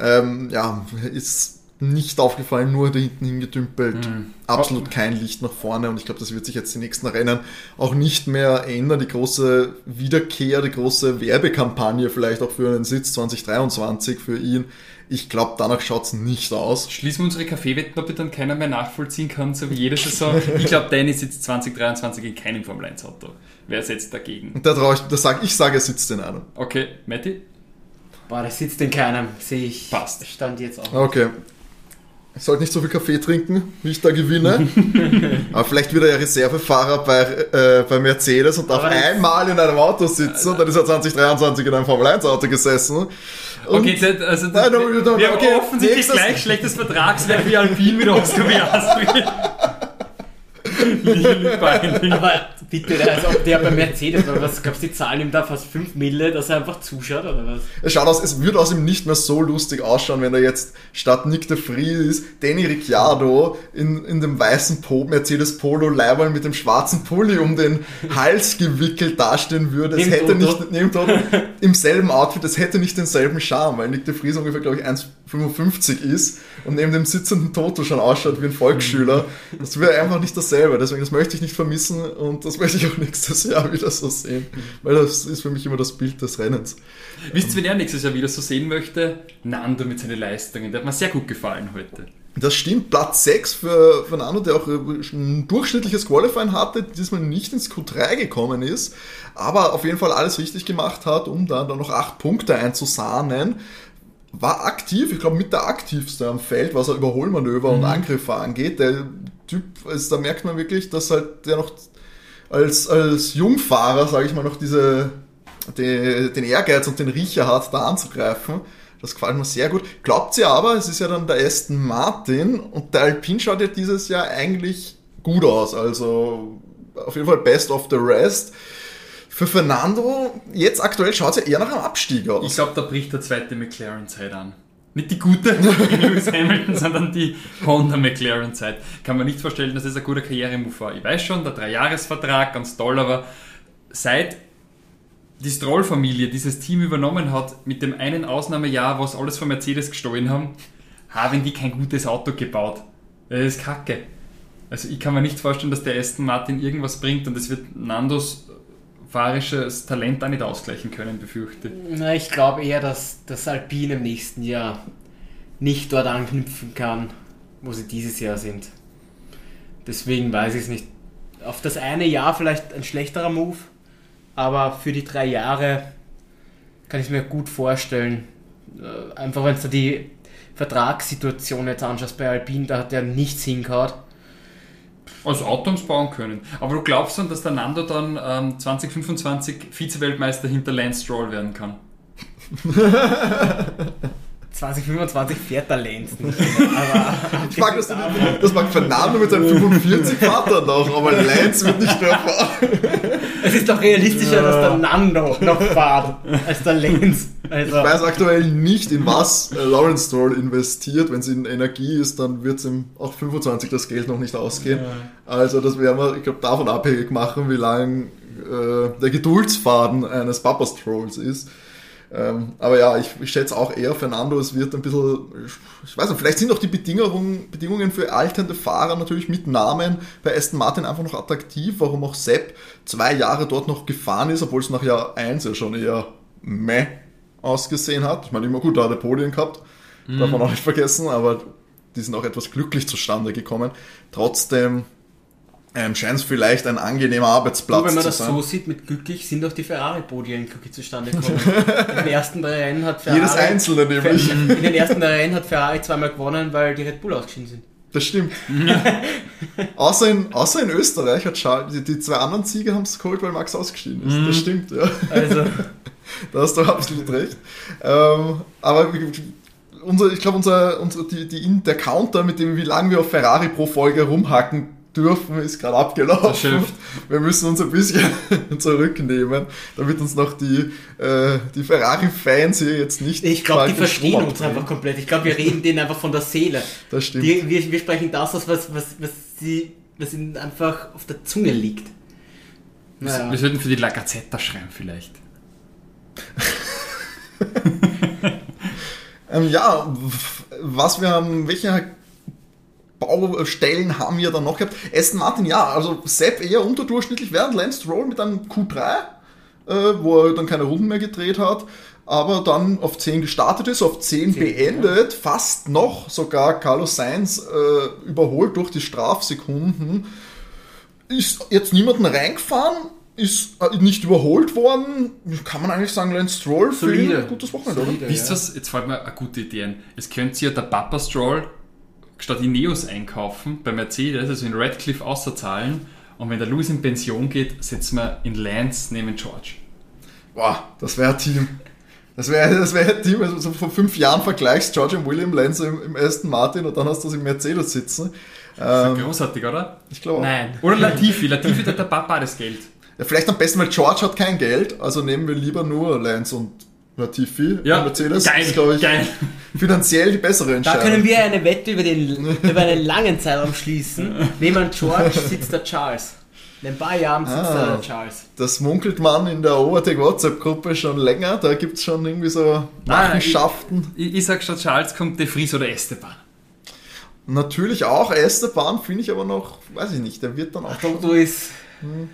Ähm, ja, ist nicht aufgefallen, nur da hinten hingedümpelt. Mhm. Absolut kein Licht nach vorne und ich glaube, das wird sich jetzt die nächsten Rennen auch nicht mehr ändern. Die große Wiederkehr, die große Werbekampagne vielleicht auch für einen Sitz 2023 für ihn. Ich glaube, danach schaut es nicht aus. Schließen wir unsere Kaffeewetten, ob die dann keiner mehr nachvollziehen kann, so wie jede Saison. Ich glaube, Danny sitzt 2023 in keinem Formel 1 Auto. Wer setzt dagegen? Da traue ich, da sag, ich sage, er sitzt in einem. Okay, Matti? Boah, das sitzt in keinem, sehe ich. Passt. Stand jetzt auch. Okay. Ich sollte nicht so viel Kaffee trinken, wie ich da gewinne. Aber vielleicht wird er ja Reservefahrer bei, äh, bei Mercedes und darf einmal in einem Auto sitzen und dann ist er 2023 in einem Formel 1 Auto gesessen. Okay, also Nein, no, no, no, wir haben okay, offensichtlich gleich schlechtes Vertragswerk wie Alpine mit Oscar Piastri. Beine. Aber bitte, als ob der bei Mercedes, weil was du, die zahlen ihm da fast 5 Mille, dass er einfach zuschaut oder was? Es schaut aus, es würde aus ihm nicht mehr so lustig ausschauen, wenn er jetzt statt Nick de Vries Danny Ricciardo in, in dem weißen po Mercedes Polo Leiberl mit dem schwarzen Pulli um den Hals gewickelt dastehen würde. Es hätte nicht, neben Toto, im selben Outfit, es hätte nicht denselben Charme, weil Nick de Vries ungefähr, glaube ich, 1,55 ist und neben dem sitzenden Toto schon ausschaut wie ein Volksschüler. Das wäre einfach nicht dasselbe. Deswegen, das möchte ich nicht vermissen und das möchte ich auch nächstes Jahr wieder so sehen. Weil das ist für mich immer das Bild des Rennens. Wisst ihr, wen er nächstes Jahr wieder so sehen möchte? Nando mit seinen Leistungen. Der hat mir sehr gut gefallen heute. Das stimmt, Platz 6 für Fernando, der auch äh, ein durchschnittliches Qualifying hatte, diesmal nicht ins Q3 gekommen ist, aber auf jeden Fall alles richtig gemacht hat, um dann, dann noch 8 Punkte einzusahnen. War aktiv, ich glaube mit der aktivste am Feld, was er Überholmanöver und Angriffe angeht. Der Typ, also da merkt man wirklich, dass halt der noch als, als Jungfahrer, sage ich mal, noch diese, die, den Ehrgeiz und den Riecher hat, da anzugreifen. Das gefällt mir sehr gut. Glaubt ihr aber, es ist ja dann der Aston Martin und der Alpine schaut ja dieses Jahr eigentlich gut aus. Also auf jeden Fall best of the rest. Für Fernando, jetzt aktuell schaut es ja eher nach einem Abstieg aus. Ich glaube, da bricht der zweite McLaren-Zeit an. Nicht die gute Lewis Hamilton, sondern die Honda McLaren-Zeit. Kann man nicht vorstellen, dass das ein guter Karrieremove war. Ich weiß schon, der Dreijahresvertrag, ganz toll, aber seit die Stroll-Familie dieses Team übernommen hat, mit dem einen Ausnahmejahr, was alles von Mercedes gestohlen haben, haben die kein gutes Auto gebaut. Das ist kacke. Also ich kann mir nicht vorstellen, dass der Aston Martin irgendwas bringt und es wird Nandos fahrisches Talent auch nicht ausgleichen können, befürchte. Na, ich glaube eher, dass das Alpine im nächsten Jahr nicht dort anknüpfen kann, wo sie dieses Jahr sind. Deswegen weiß ich es nicht. Auf das eine Jahr vielleicht ein schlechterer Move, aber für die drei Jahre kann ich mir gut vorstellen. Äh, Einfach wenn du die Vertragssituation jetzt anschaust bei Alpine, da hat er nichts hingehauen. Also Autos bauen können. Aber du glaubst dann, dass der Nando dann ähm, 2025 Vize-Weltmeister hinter Lance Stroll werden kann? 2025 fährt der Lenz nicht. Aber Ich mag das, das mag Fernando mit seinen 45 Vater noch, aber Lance wird nicht mehr fahren. es ist doch realistischer, dass der Nando noch fährt, als der Lenz. Also, Ich weiß aktuell nicht, in was äh, Lawrence Stroll investiert. Wenn es in Energie ist, dann wird es ihm auch 25 das Geld noch nicht ausgehen. Also das werden wir, ich glaube, davon abhängig machen, wie lang äh, der Geduldsfaden eines Papa Strolls ist. Ähm, aber ja, ich, ich schätze auch eher, Fernando, es wird ein bisschen, ich weiß nicht, vielleicht sind auch die Bedingungen, Bedingungen für alternde Fahrer natürlich mit Namen bei Aston Martin einfach noch attraktiv, warum auch Sepp zwei Jahre dort noch gefahren ist, obwohl es nach Jahr 1 ja schon eher meh ausgesehen hat. Ich meine, immer gut, da hat er Podien gehabt, darf man auch nicht vergessen, aber die sind auch etwas glücklich zustande gekommen. Trotzdem ähm, scheint es vielleicht ein angenehmer Arbeitsplatz nur wenn man zu das sein. so sieht, mit glücklich sind auch die Ferrari-Podien glücklich zustande gekommen. In den ersten drei Rennen hat Ferrari. Jedes einzelne nämlich. In den ersten drei Rennen hat Ferrari zweimal gewonnen, weil die Red Bull ausgeschieden sind. Das stimmt. außer, in, außer in Österreich hat Charles, die, die zwei anderen Siege haben es geholt, weil Max ausgeschieden ist. Das stimmt, ja. Also, Da hast du absolut recht. Ähm, aber unser, ich glaube, unser, unser, die, die, der Counter, mit dem, wie lange wir auf Ferrari pro Folge rumhacken dürfen, ist gerade abgelaufen. Wir müssen uns ein bisschen zurücknehmen, damit uns noch die, äh, die Ferrari-Fans hier jetzt nicht. ich glaube, die verstehen uns einfach komplett. Ich glaube, wir reden denen einfach von der Seele. Das stimmt. Die, wir, wir sprechen das aus, was, was, was, sie, was ihnen einfach auf der Zunge liegt. Naja. Wir sollten für die La Gazzetta schreiben vielleicht. Ähm, ja, was wir haben, welche Baustellen haben wir dann noch gehabt? Aston Martin, ja, also Sepp eher unterdurchschnittlich, während Lance Stroll mit einem Q3, äh, wo er dann keine Runden mehr gedreht hat, aber dann auf 10 gestartet ist, auf 10 beendet, fast noch sogar Carlos Sainz äh, überholt durch die Strafsekunden. Ist jetzt niemanden reingefahren, ist äh, nicht überholt worden. Kann man eigentlich sagen, Lance Stroll für ein gutes Wochenende, oder? Solide. Wisst ihr ja. Jetzt fällt mir eine gute Idee ein. Es könnte ja der Papa Stroll statt Ineos einkaufen bei Mercedes, also in Radcliffe außerzahlen. Und wenn der Lewis in Pension geht, setzen wir in Lance neben George. Boah, das wäre ein Team. Das wäre das wär ein Team, also so vor fünf Jahren vergleichst George und William Lance im, im Aston Martin und dann hast du sie im Mercedes sitzen. Ähm, Großartig, oder? ich glaube. Nein. Oder Latifi. Latifi hat der Papa das Geld. Ja, vielleicht am besten, weil George hat kein Geld, also nehmen wir lieber nur Lance und Latifi. Ja, Und Mercedes geil, ist, glaube ich, geil. finanziell die bessere Da Entscheidung. können wir eine Wette über, den, über einen langen Zeitraum schließen. Neben George sitzt der Charles. In ein paar Jahren sitzt Ah. da der Charles. das munkelt man in der Overtake WhatsApp-Gruppe schon länger. Da gibt es schon irgendwie so Machenschaften. Ich, ich sag statt Charles kommt De Vries oder Esteban. Natürlich auch Esteban, finde ich aber noch, weiß ich nicht, der wird dann auch schon. Toto ist,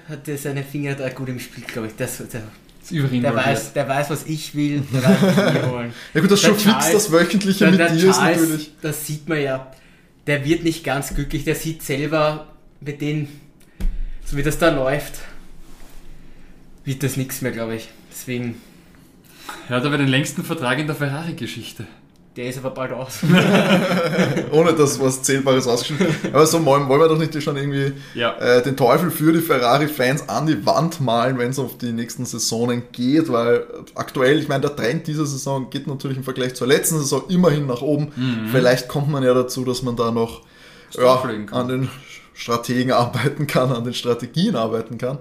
hat der seine Finger da gut im Spiel, glaube ich. Das, der, Ist überall der, weiß, der weiß, was ich will, der weiß, was wir wollen. Ja gut, das Der schon fix, das Wöchentliche Der, mit der dir ist Charles, natürlich. das sieht man ja, der wird nicht ganz glücklich, der sieht selber, mit denen, so wie das da läuft, wird das nichts mehr, glaube ich. Deswegen, Er hat aber den längsten Vertrag in der Ferrari-Geschichte. Der ist aber bald aus. Ohne dass was Zählbares ausgeschrieben Aber so wollen wollen wir doch nicht schon irgendwie Ja. äh, den Teufel für die Ferrari-Fans an die Wand malen, wenn es auf die nächsten Saisonen geht, weil aktuell, ich meine, der Trend dieser Saison geht natürlich im Vergleich zur letzten Saison immerhin nach oben. Vielleicht kommt man ja dazu, dass man da noch ja, an den Strategen arbeiten kann, an den Strategien arbeiten kann.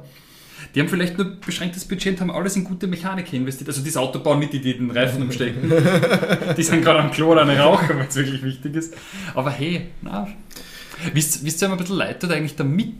Die haben vielleicht nur beschränktes Budget und haben alles in gute Mechanik investiert. Also das Auto bauen nicht die, die den Reifen umstecken. die sind gerade am Klo oder eine Raucher, wenn es wirklich wichtig ist. Aber hey, na. Wisst, wisst ihr, ein bisschen leid tut eigentlich der Mick?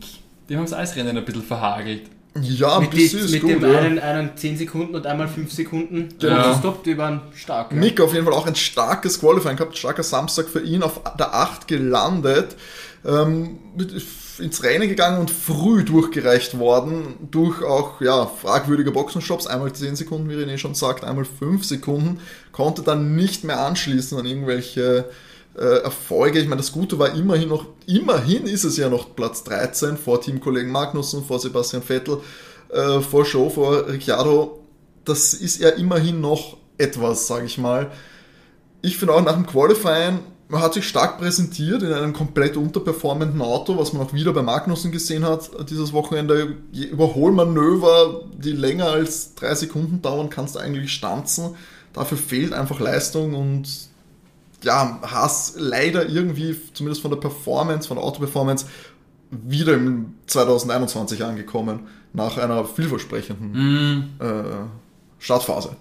Die haben das Eisrennen ein bisschen verhagelt. Ja, ein mit bisschen die, ist mit gut. dem ja. einen, einen 10 Sekunden und einmal 5 Sekunden. Ja. Ja. Stoppt, die waren stark. Ja. Mick auf jeden Fall auch ein starkes Qualifying gehabt, starker Samstag für ihn, auf der 8 gelandet, ähm, mit- ins Rennen gegangen und früh durchgereicht worden, durch auch ja, fragwürdige Boxenstopps, einmal 10 Sekunden, wie René schon sagt, einmal 5 Sekunden, konnte dann nicht mehr anschließen an irgendwelche äh, Erfolge. Ich meine, das Gute war immerhin noch, immerhin ist es ja noch Platz 13 vor Teamkollegen Magnussen, vor Sebastian Vettel, äh, vor Show, vor Ricciardo. Das ist ja immerhin noch etwas, sage ich mal. Ich finde auch nach dem Qualifying, man hat sich stark präsentiert in einem komplett unterperformenden Auto, was man auch wieder bei Magnussen gesehen hat dieses Wochenende. Überholmanöver, die länger als drei Sekunden dauern, kannst du eigentlich stanzen. Dafür fehlt einfach Leistung und ja, Haas leider irgendwie, zumindest von der Performance, von der Autoperformance, wieder im 2021 angekommen, nach einer vielversprechenden Mhm. äh, Startphase.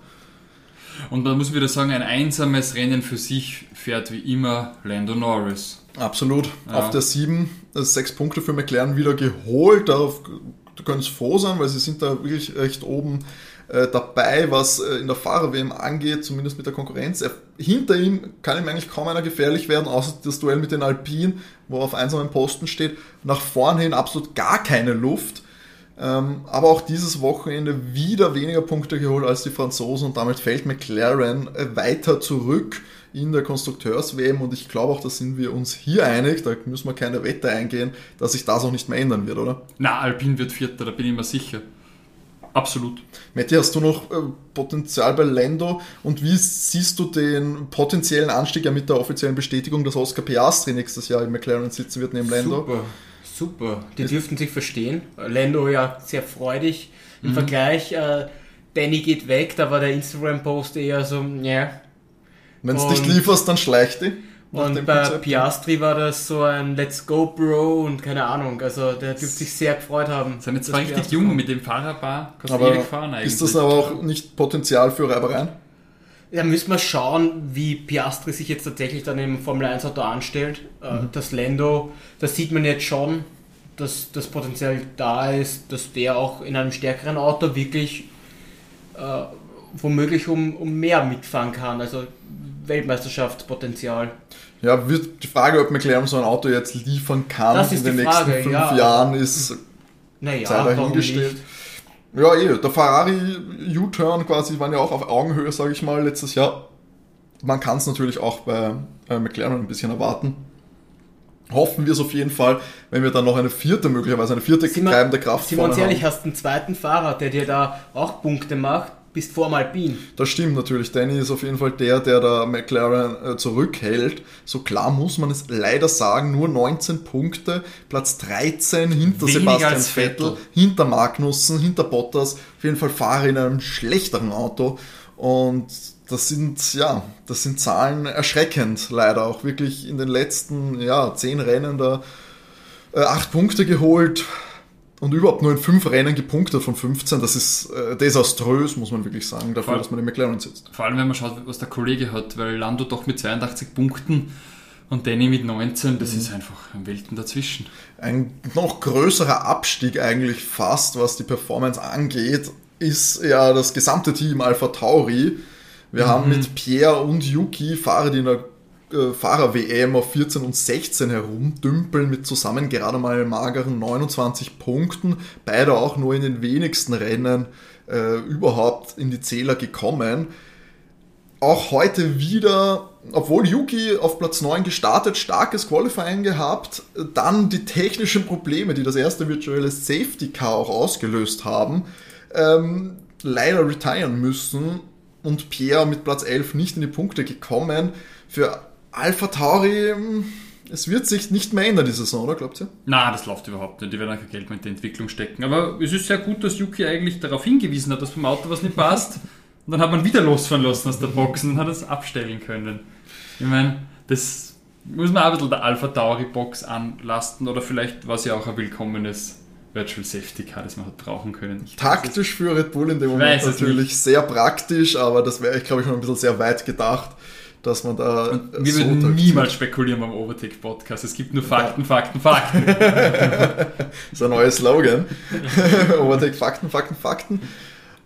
Und man muss wieder sagen, ein einsames Rennen für sich fährt wie immer Lando Norris. Absolut. Ja. Auf der 7 äh, sechs Punkte für McLaren wieder geholt. Darauf du kannst froh sein, weil sie sind da wirklich recht oben äh, dabei, was äh, in der Fahrer-WM angeht, zumindest mit der Konkurrenz. Er, hinter ihm kann ihm eigentlich kaum einer gefährlich werden, außer das Duell mit den Alpinen, wo er auf einsamen Posten steht. Nach vorn hin absolut gar keine Luft. Ähm, aber auch dieses Wochenende wieder weniger Punkte geholt als die Franzosen und damit fällt McLaren äh, weiter zurück in der Konstrukteurs-WM und ich glaube auch, da sind wir uns hier einig, da müssen wir keine Wette eingehen, dass sich das auch nicht mehr ändern wird, oder? Na, Alpin wird Vierter, da bin ich mir sicher. Absolut. Matti, hast du noch äh, Potenzial bei Lando und wie siehst du den potenziellen Anstieg ja mit der offiziellen Bestätigung, dass Oscar Piastri nächstes Jahr in McLaren sitzen wird neben Lando? Super, super. Die dürften sich verstehen. Lando ja sehr freudig im Vergleich. Äh, Danny geht weg, da war der Instagram-Post eher so, ja. Wenn du nicht lieferst, dann schleich die. Nach Und dem bei Konzept. Piastri war das so ein Let's go, Bro und keine Ahnung. Also der dürfte sich sehr gefreut haben. Dass zwei richtig Piastri jung kommt. mit dem Fahrerbar. Kannst du Aber ewig fahren eigentlich. ist das aber auch nicht Potenzial für Reibereien? Ja, müssen wir schauen, wie Piastri sich jetzt tatsächlich dann im Formel 1 Auto anstellt. Äh, Das Lando, das sieht man jetzt schon, dass das Potenzial da ist, dass der auch in einem stärkeren Auto wirklich äh, womöglich um, um mehr mitfahren kann. Also Weltmeisterschaftspotenzial. Ja, wird die Frage, ob McLaren so ein Auto jetzt liefern kann in den die nächsten Frage, fünf ja. Jahren, ist Naja, dahingestellt. nicht? Ja, eh, der Ferrari U-Turn quasi waren ja auch auf Augenhöhe, sage ich mal, letztes Jahr. Man kann es natürlich auch bei äh, McLaren ein bisschen erwarten. Hoffen wir es auf jeden Fall, wenn wir dann noch eine vierte, möglicherweise eine vierte treibende Kraft uns vorne ehrlich, haben. hast einen zweiten Fahrer, der dir da auch Punkte macht, bist vor dem Alpin. Das stimmt natürlich. Danny ist auf jeden Fall der, der da McLaren äh, zurückhält. So klar muss man es leider sagen, nur 19 Punkte, Platz 13 hinter Weniger Sebastian Vettel, Vettel. hinter Magnussen, hinter Bottas. Auf jeden Fall Fahrer in einem schlechteren Auto. Und das sind, ja, das sind Zahlen erschreckend, leider. Auch wirklich in den letzten, ja, 10 Rennen da äh, 8 Punkte geholt und überhaupt nur in 5 Rennen gepunktet von 15. Das ist äh, desaströs, muss man wirklich sagen, dafür, Voll. dass man in McLaren sitzt. Vor allem, wenn man schaut, was der Kollege hat, weil Lando doch mit 82 Punkten und Danny mit 19, das ist einfach ein Welten dazwischen. Ein noch größerer Abstieg eigentlich fast, was die Performance angeht, ist ja das gesamte Team Alpha Tauri. Wir haben mit Pierre und Yuki Fahrer, die in der äh, Fahrer-WM auf 14 und 16 herumdümpeln mit zusammen gerade mal mageren 29 Punkten. Beide auch nur in den wenigsten Rennen äh, überhaupt in die Zähler gekommen. Auch heute wieder, obwohl Yuki auf Platz 9 gestartet, starkes Qualifying gehabt, dann die technischen Probleme, die das erste virtuelle Safety Car auch ausgelöst haben, ähm, leider retiren müssen und Pierre mit Platz 11 nicht in die Punkte gekommen. Für Alpha Tauri, hm, es wird sich nicht mehr ändern die Saison, oder glaubt ihr? Na, das läuft überhaupt nicht. Die werden kein Geld mehr in die Entwicklung stecken. Aber es ist sehr gut, dass Yuki eigentlich darauf hingewiesen hat, dass beim Auto was nicht passt. Und dann hat man wieder losfahren lassen aus der Box und hat es abstellen können. Ich meine, das muss man auch ein bisschen der Alpha Tauri Box anlasten oder vielleicht war es ja auch ein willkommenes Virtual Safety Car, das man hat brauchen können. Ich Taktisch für Red Bull in dem Moment natürlich sehr praktisch, aber das wäre, ich glaube, schon ein bisschen sehr weit gedacht, dass man da es. äh, Wir so würden niemals spekulieren beim Overtake Podcast. Es gibt nur Fakten, Fakten, Fakten. Das ist ein neuer Slogan. Overtake Fakten, Fakten, Fakten.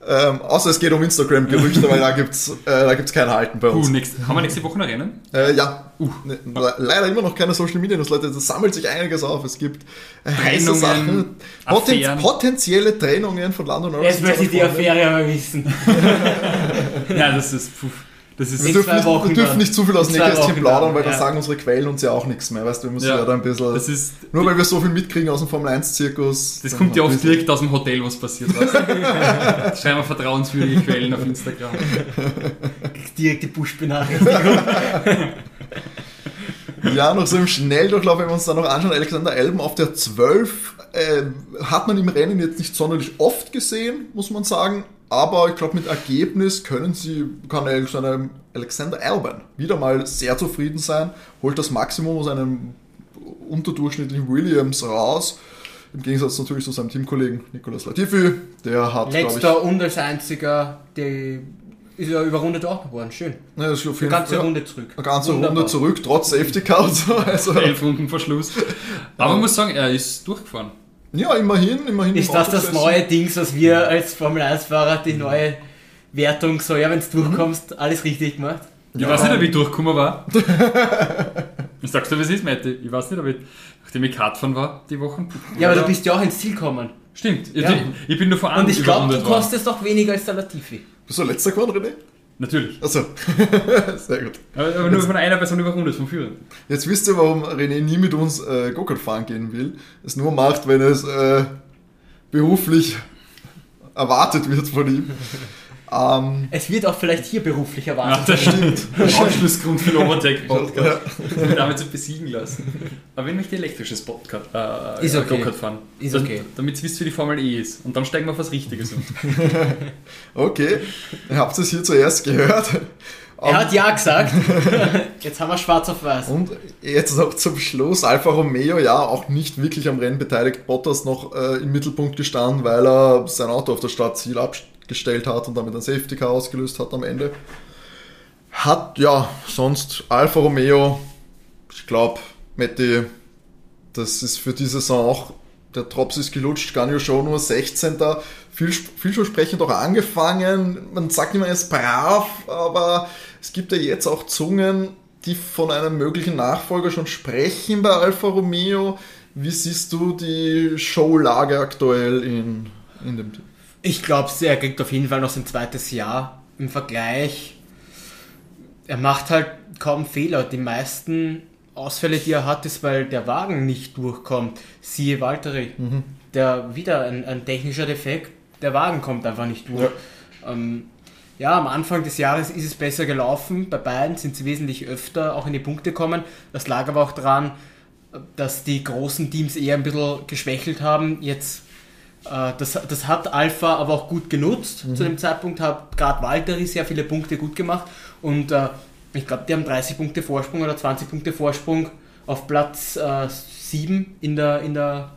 Ähm, außer es geht um Instagram-Gerüchte, weil da gibt's äh, da gibt's kein Halten bei Uh, uns. nächste, haben wir nächste Woche noch Rennen? Äh, ja, ne, le- leider immer noch keine Social Media News, Leute. Das sammelt sich einiges auf. Es gibt äh, heiße Sachen, Poten Affären. potenzielle Trennungen von Land und Norris. Jetzt möchte ich die Affäre aber wissen. Ja, das ist. Puh, das ist Wir In dürfen, zwei nicht, Wochen wir dürfen dann. nicht zu viel aus dem Nähkästchen plaudern, dann, weil dann ja. sagen unsere Quellen uns ja auch nichts mehr. Weißt du, wir müssen ja, Ja, da ein bisschen. Das ist. nur weil wir so viel mitkriegen aus dem Formel 1-Zirkus. Das dann kommt ja oft direkt aus dem Hotel, was passiert. Weißt du? Schreiben wir vertrauenswürdige Quellen auf Instagram. Direkte Push-Benachrichtigung. Ja, noch so im Schnelldurchlauf, wenn wir uns da noch anschauen, Alexander Elben auf der 12 äh, hat man im Rennen jetzt nicht sonderlich oft gesehen, muss man sagen, aber ich glaube, mit Ergebnis können sie, kann Alexander Albon wieder mal sehr zufrieden sein, holt das Maximum aus einem unterdurchschnittlichen Williams raus. Im Gegensatz natürlich zu seinem Teamkollegen Nicolas Latifi, der hat. Letzter ich, und als einziger, der ist ja überrundet auch geworden. Schön. Ja, das ist auf eine ganze Runde zurück. Eine ganze Wunderbar. Runde zurück, trotz Safety Car. Also. Elf Runden Verschluss. Aber man muss sagen, er ist durchgefahren. Ja, immerhin, immerhin. Ist das das neue Ding, was wir als Formel 1-Fahrer, die neue Wertung, so, ja, wenn du durchkommst, mhm. alles richtig gemacht? Ich ja. weiß nicht, ob ich durchgekommen war. ich sag's dir, wie es ist, Mette. Ich weiß nicht, ob ich, nachdem ich Kartfahren war, die Wochen. Ja, aber du bist ja auch ins Ziel gekommen. Stimmt. Ja. Ich, ich, bin nur vor Und ich glaube, du kostest doch weniger als der Latifi. Bist du letzter geworden, René? Natürlich. Achso, sehr gut. Aber, aber nur von einer Person überrundet, vom Führer. Jetzt wisst ihr, warum René nie mit uns äh, Go-Kart fahren gehen will. Es nur macht, wenn es äh, beruflich erwartet wird von ihm. Ähm, es wird auch vielleicht hier beruflich erwartet. Ja, das stimmt. Ausschlussgrund für den Overtech-Podcast. Ja. damit zu besiegen lassen. Aber wenn möchte elektrisches Podcast, äh, ist okay. Go-Kart fahren. Ist okay. Damit ihr wisst, wie die Formel E ist. Und dann steigen wir auf was Richtiges um. okay, ihr habt es hier zuerst gehört. Er hat ja gesagt. Jetzt haben wir schwarz auf weiß. Und jetzt noch zum Schluss. Alfa Romeo, ja, auch nicht wirklich am Rennen beteiligt. Bottas noch äh, im Mittelpunkt gestanden, weil er sein Auto auf der Startziel abstellt gestellt hat und damit ein Safety Car ausgelöst hat am Ende. Hat ja sonst Alfa Romeo, ich glaube, Matti, das ist für die Saison auch, der Drops ist gelutscht, Ganyo Show nur 16. Viel, vielversprechend auch angefangen. Man sagt immer, er ist brav, aber es gibt ja jetzt auch Zungen, die von einem möglichen Nachfolger schon sprechen bei Alfa Romeo. Wie siehst du die Showlage aktuell in, in dem Team? Ich glaube, er kriegt auf jeden Fall noch sein zweites Jahr im Vergleich. Er macht halt kaum Fehler. Die meisten Ausfälle, die er hat, ist, weil der Wagen nicht durchkommt. Siehe Valtteri, mhm. der wieder ein, ein, technischer Defekt. Der Wagen kommt einfach nicht durch. Ja. Ähm, ja, am Anfang des Jahres ist es besser gelaufen. Bei beiden sind sie wesentlich öfter auch in die Punkte gekommen. Das lag aber auch daran, dass die großen Teams eher ein bisschen geschwächelt haben. Jetzt das, das hat Alpha aber auch gut genutzt. Mhm. Zu dem Zeitpunkt hat gerade Valtteri sehr viele Punkte gut gemacht und äh, ich glaube, die haben 30 Punkte Vorsprung oder 20 Punkte Vorsprung auf Platz äh, 7 in der, in der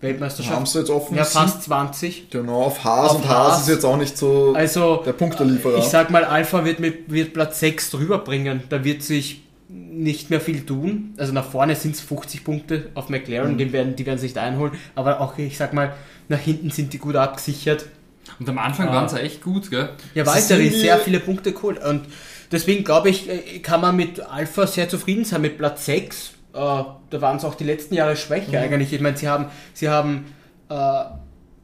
Weltmeisterschaft. Haben sie jetzt offen? Ja, fast 20. Genau, auf Haas auf und Haas, ist jetzt auch nicht so also, der Punktelieferer. Ich sag mal, Alpha wird, mit, wird Platz 6 drüber bringen. Da wird sich nicht mehr viel tun. Also nach vorne sind es 50 Punkte auf McLaren, mhm. die, werden, die werden sich da einholen. Aber auch, ich sag mal, nach hinten sind die gut abgesichert. Und am Anfang ah. waren sie echt gut, gell? Ja, Walter ist sehr viele Punkte geholt. Und deswegen glaube ich, äh, kann man mit Alpha sehr zufrieden sein, mit Platz 6. Äh, da waren es auch die letzten Jahre schwächer mhm. eigentlich. Ich meine, sie haben, sie haben äh,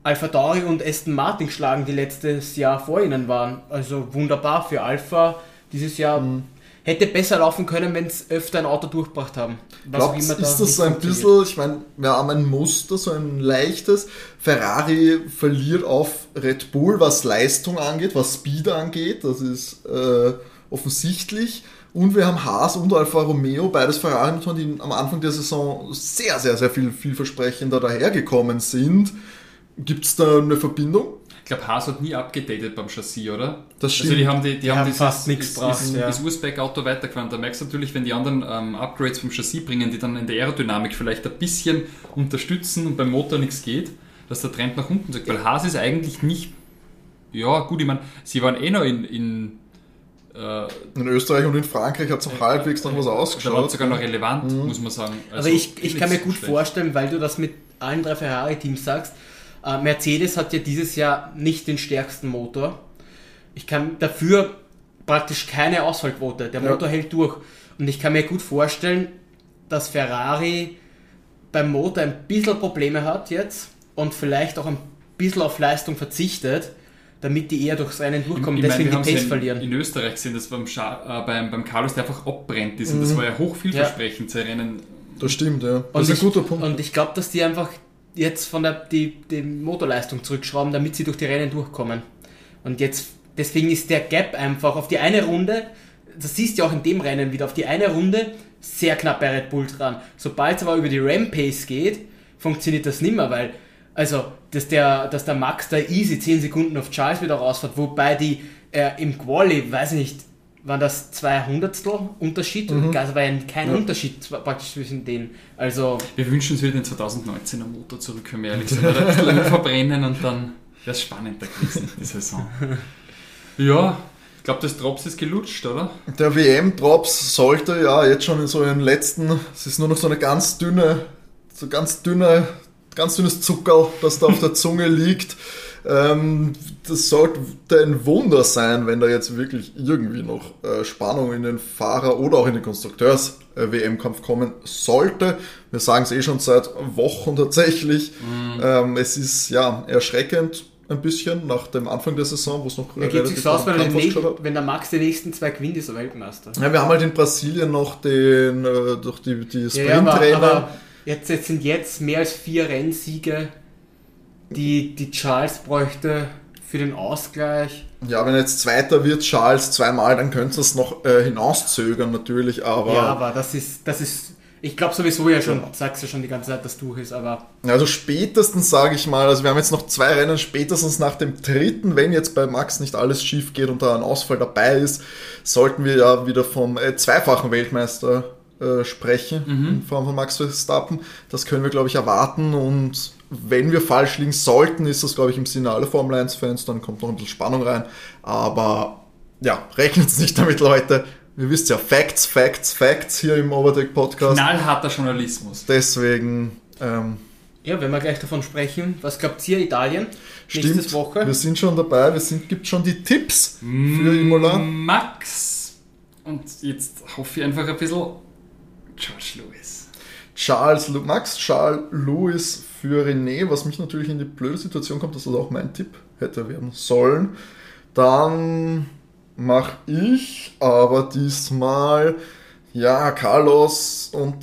Alpha Tauri und Aston Martin geschlagen, die letztes Jahr vor ihnen waren. Also wunderbar für Alpha dieses Jahr. Mhm hätte besser laufen können, wenn es öfter ein Auto durchgebracht haben. Was Glaubt, da ist das so ein bisschen, ich meine, wir haben ein Muster, so ein leichtes. Ferrari verliert auf Red Bull, was Leistung angeht, was Speed angeht, das ist äh, offensichtlich. Und wir haben Haas und Alfa Romeo, beides Ferrari-Motoren, die am Anfang der Saison sehr, sehr, sehr viel vielversprechender dahergekommen sind. Gibt es da eine Verbindung? Ich glaube, Haas hat nie abgedatet beim Chassis, oder? Das stimmt. Also die haben, die, die, die haben, haben dieses, fast nichts gebracht. Ja. Das Urspec-Auto weitergefahren. Da merkst du natürlich, wenn die anderen ähm, Upgrades vom Chassis bringen, die dann in der Aerodynamik vielleicht ein bisschen unterstützen und beim Motor nichts geht, dass der Trend nach unten sagt. Weil Haas ist eigentlich nicht. Ja, gut, ich meine, sie waren eh noch in, in äh, in Österreich und in Frankreich hat es noch halbwegs noch was ausgeschaut. Da war sogar noch relevant, mhm. muss man sagen. Also Aber ich, ich kann mir gut schlecht. vorstellen, weil du das mit allen drei Ferrari-Teams sagst, äh, Mercedes hat ja dieses Jahr nicht den stärksten Motor. Ich kann dafür praktisch keine Ausfallquote. Der Motor ja. hält durch. Und ich kann mir gut vorstellen, dass Ferrari beim Motor ein bisschen Probleme hat jetzt und vielleicht auch ein bisschen auf Leistung verzichtet, damit die eher durchs Rennen durchkommen, ich, ich deswegen meine, die Pace in, verlieren. In Österreich sind das beim, äh, beim, beim Carlos, der einfach abbrennt ist. Mhm. Und das war ja hoch vielversprechend, ja. Rennen. Das stimmt, ja. Das und ist ein guter Punkt. Und ich glaube, dass die einfach jetzt von der die, die Motorleistung zurückschrauben, damit sie durch die Rennen durchkommen. Und jetzt, deswegen ist der Gap einfach auf die eine Runde, das siehst du auch in dem Rennen wieder, auf die eine Runde sehr knapp bei Red Bull dran. Sobald es aber über die Ram-Pace geht, funktioniert das nimmer, weil Also, dass der, dass der Max da easy 10 Sekunden auf Charles wieder rausfährt, wobei die äh, im Quali, weiß ich nicht, waren das zwei Hundertstel Unterschied? Mhm. Also war ja kein ja. Unterschied praktisch zwischen denen. Also Wir wünschen uns wieder den 2019er Motor zurück, wenn wir ehrlich sind. Oder ein bisschen verbrennen und dann wäre es spannender gewesen, die Saison. Ja, ich glaube, das Drops ist gelutscht, oder? Der WM-Drops sollte ja jetzt schon in so den letzten, es ist nur noch so eine ganz dünne, so ganz dünne, ganz dünnes Zuckerl, das da auf der Zunge liegt. Ähm, das sollte ein Wunder sein, wenn da jetzt wirklich irgendwie noch äh, Spannung in den Fahrer- oder auch in den Konstrukteurs-WM-Kampf kommen sollte. Wir sagen es eh schon seit Wochen tatsächlich. Mhm. Ähm, es ist ja erschreckend ein bisschen nach dem Anfang der Saison, wo es noch ja, relativ aus, wenn, hat. wenn der Max die nächsten zwei gewinnt, ist er Weltmeister. Ja, wir haben halt in Brasilien noch den äh, durch die, die Sprintrennen. Ja, aber, aber jetzt, jetzt sind jetzt mehr als vier Rennsiege, die, die Charles bräuchte für den Ausgleich. Ja, wenn jetzt Zweiter wird, Charles zweimal, dann könnte es noch äh, hinauszögern natürlich, aber... Ja, aber das ist, das ist ich glaube sowieso ja schon, ja. sagst du schon die ganze Zeit, dass durch ist, aber. Also spätestens sage ich mal, also wir haben jetzt noch zwei Rennen, spätestens nach dem dritten, wenn jetzt bei Max nicht alles schief geht und da ein Ausfall dabei ist, sollten wir ja wieder vom äh, zweifachen Weltmeister äh, sprechen, mhm. in Form von Max Verstappen. Das können wir, glaube ich, erwarten und wenn wir falsch liegen sollten, ist das, glaube ich, im Sinne aller Formel 1-Fans, dann kommt noch ein bisschen Spannung rein. Aber ja, rechnet es nicht damit, Leute. Ihr wisst ja, Facts, Facts, Facts hier im Overtake Podcast. Knallharter Journalismus. Deswegen. Ähm, ja, wenn wir gleich davon sprechen, was glaubt ihr, Italien? Stimmt, nächste Woche? Wir sind schon dabei, wir sind, gibt schon die Tipps für Imola. Max. Und jetzt hoffe ich einfach ein bisschen George Lewis. Charles, Max Charles Lewis für René, was mich natürlich in die blöde Situation kommt, dass das auch mein Tipp hätte werden sollen. Dann mache ich aber diesmal, ja, Carlos und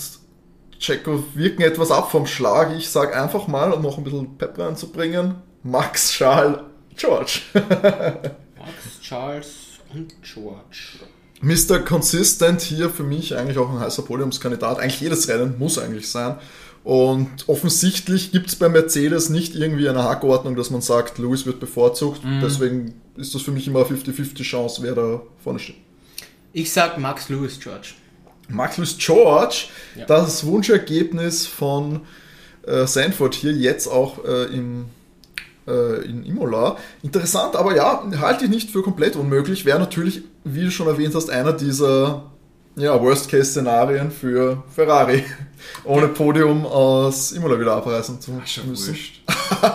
Checo wirken etwas ab vom Schlag. Ich sage einfach mal, um noch ein bisschen Pep reinzubringen, Max, Charles, George. Max, Charles und George. Mr. Consistent hier für mich eigentlich auch ein heißer Podiumskandidat. Eigentlich jedes Rennen muss eigentlich sein. Und offensichtlich gibt es bei Mercedes nicht irgendwie eine Hackordnung, dass man sagt, Lewis wird bevorzugt. Mhm. Deswegen ist das für mich immer 50-50 Chance, wer da vorne steht. Ich sag Max Lewis George. Max Lewis George, ja. das Wunschergebnis von äh, Sanford hier jetzt auch äh, im, äh, in Imola. Interessant, aber ja, halte ich nicht für komplett unmöglich. Wäre natürlich, wie du schon erwähnt hast, einer dieser ja, Worst-Case-Szenarien für Ferrari. Ohne Podium aus Imola wieder abreißen zu Ach, schon müssen. Wurscht.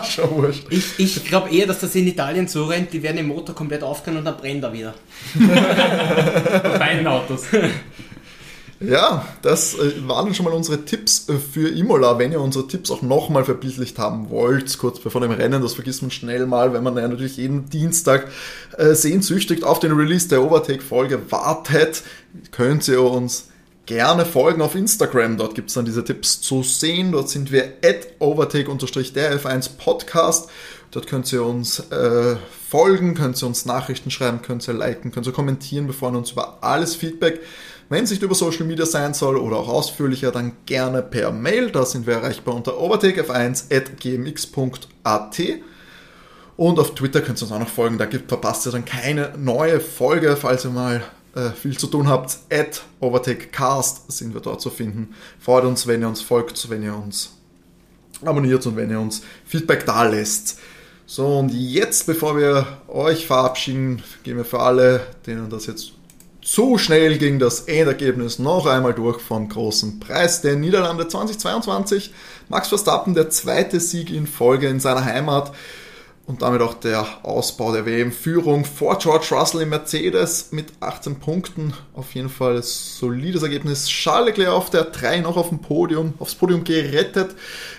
schon wurscht. Ich, ich glaube eher, dass das in Italien so rennt, die werden den Motor komplett aufgehen und dann brennt er wieder. Bei beiden Autos. Ja, das äh, waren schon mal unsere Tipps äh, für Imola. Wenn ihr unsere Tipps auch nochmal verbildlicht haben wollt, kurz bevor dem Rennen, das vergisst man schnell mal, wenn man ja natürlich jeden Dienstag äh, sehnsüchtig auf den Release der Overtake-Folge wartet, könnt ihr uns gerne folgen auf Instagram. Dort gibt es dann diese Tipps zu sehen. Dort sind wir at overtake-der F1 Podcast. Dort könnt ihr uns äh, folgen, könnt ihr uns Nachrichten schreiben, könnt ihr liken, könnt ihr kommentieren. Wir freuen uns über alles Feedback. Wenn es nicht über Social Media sein soll oder auch ausführlicher, dann gerne per Mail. Da sind wir erreichbar unter overtakef1.gmx.at. Und auf Twitter könnt ihr uns auch noch folgen. Da gibt, verpasst ihr dann keine neue Folge, falls ihr mal äh, viel zu tun habt. At OvertakeCast sind wir dort zu finden. Freut uns, wenn ihr uns folgt, wenn ihr uns abonniert und wenn ihr uns Feedback da lässt. So, und jetzt, bevor wir euch verabschieden, gehen wir für alle, denen das jetzt zu schnell ging das Endergebnis noch einmal durch vom großen Preis der Niederlande 2022. Max Verstappen, der zweite Sieg in Folge in seiner Heimat und damit auch der Ausbau der WM-Führung vor George Russell im Mercedes mit 18 Punkten. Auf jeden Fall ein solides Ergebnis. Charles Leclerc auf der 3 noch auf dem Podium, aufs Podium gerettet.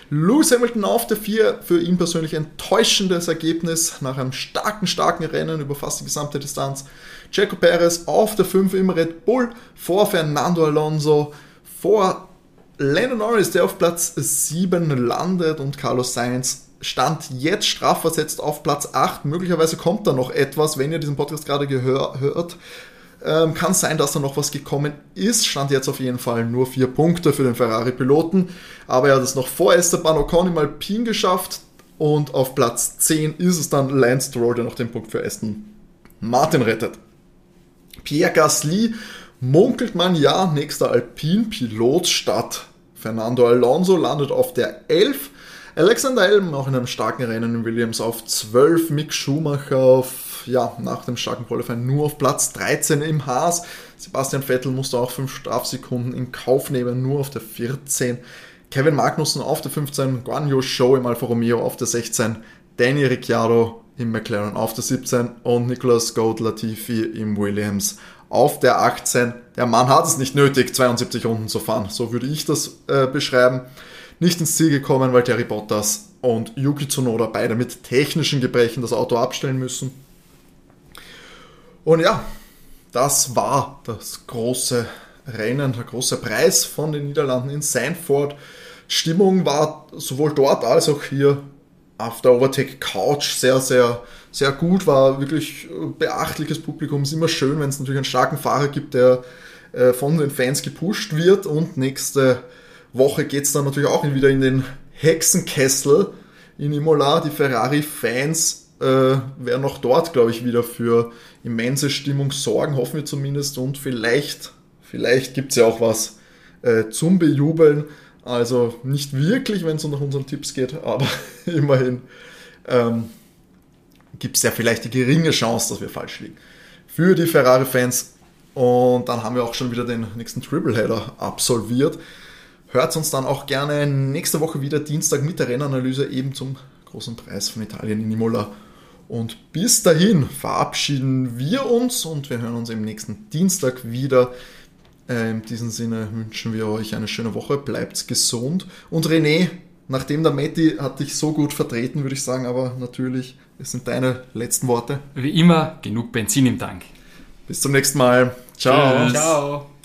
Lewis Hamilton auf der 4, für ihn persönlich enttäuschendes Ergebnis nach einem starken, starken Rennen über fast die gesamte Distanz. Checo Perez auf der 5 im Red Bull vor Fernando Alonso, vor Lennon Norris, der auf Platz 7 landet und Carlos Sainz stand jetzt strafversetzt auf Platz 8. Möglicherweise kommt da noch etwas, wenn ihr diesen Podcast gerade hört. Ähm, kann sein, dass da noch was gekommen ist. Stand jetzt auf jeden Fall nur vier Punkte für den Ferrari-Piloten. Aber er hat es noch vor Esteban Ocon im Alpin geschafft. Und auf Platz 10 ist es dann Lance Stroll, der noch den Punkt für Aston Martin rettet. Pierre Gasly munkelt man ja, nächster Alpin-Pilot statt. Fernando Alonso landet auf der 11. Alexander Elm auch in einem starken Rennen in Williams auf 12. Mick Schumacher auf, ja, nach dem starken Qualifying nur auf Platz 13 im Haas. Sebastian Vettel musste auch 5 Strafsekunden in Kauf nehmen, nur auf der 14. Kevin Magnussen auf der 15, Guan Yu Show im Alfa Romeo auf der 16, Danny Ricciardo im McLaren auf der 17 und Nicolas Gold Latifi im Williams auf der 18. Der Mann hat es nicht nötig, 72 Runden zu fahren. So würde ich das äh, beschreiben. Nicht ins Ziel gekommen, weil Terry Bottas und Yuki Tsunoda beide mit technischen Gebrechen das Auto abstellen müssen. Und ja, das war das große Rennen, der große Preis von den Niederlanden in Sanford. Stimmung war sowohl dort als auch hier auf der Overtake Couch sehr, sehr, sehr gut, war wirklich beachtliches Publikum. Ist immer schön, wenn es natürlich einen starken Fahrer gibt, der äh, von den Fans gepusht wird. Und nächste Woche geht es dann natürlich auch wieder in den Hexenkessel in Imola. Die Ferrari-Fans äh, werden auch dort, glaube ich, wieder für immense Stimmung sorgen, hoffen wir zumindest. Und vielleicht, vielleicht gibt es ja auch was äh, zum Bejubeln. Also nicht wirklich, wenn es nach unseren Tipps geht, aber immerhin ähm, gibt es ja vielleicht die geringe Chance, dass wir falsch liegen. Für die Ferrari-Fans. Und dann haben wir auch schon wieder den nächsten Tripleheader absolviert. Hört uns dann auch gerne nächste Woche wieder Dienstag mit der Rennanalyse eben zum großen Preis von Italien in Imola. Und bis dahin verabschieden wir uns und wir hören uns im nächsten Dienstag wieder. Äh, in diesem Sinne wünschen wir euch eine schöne Woche, bleibt gesund. Und René, nachdem der Matti hat dich so gut vertreten, würde ich sagen, aber natürlich, es sind deine letzten Worte. Wie immer, genug Benzin im Tank. Bis zum nächsten Mal. Ciao. Ciao.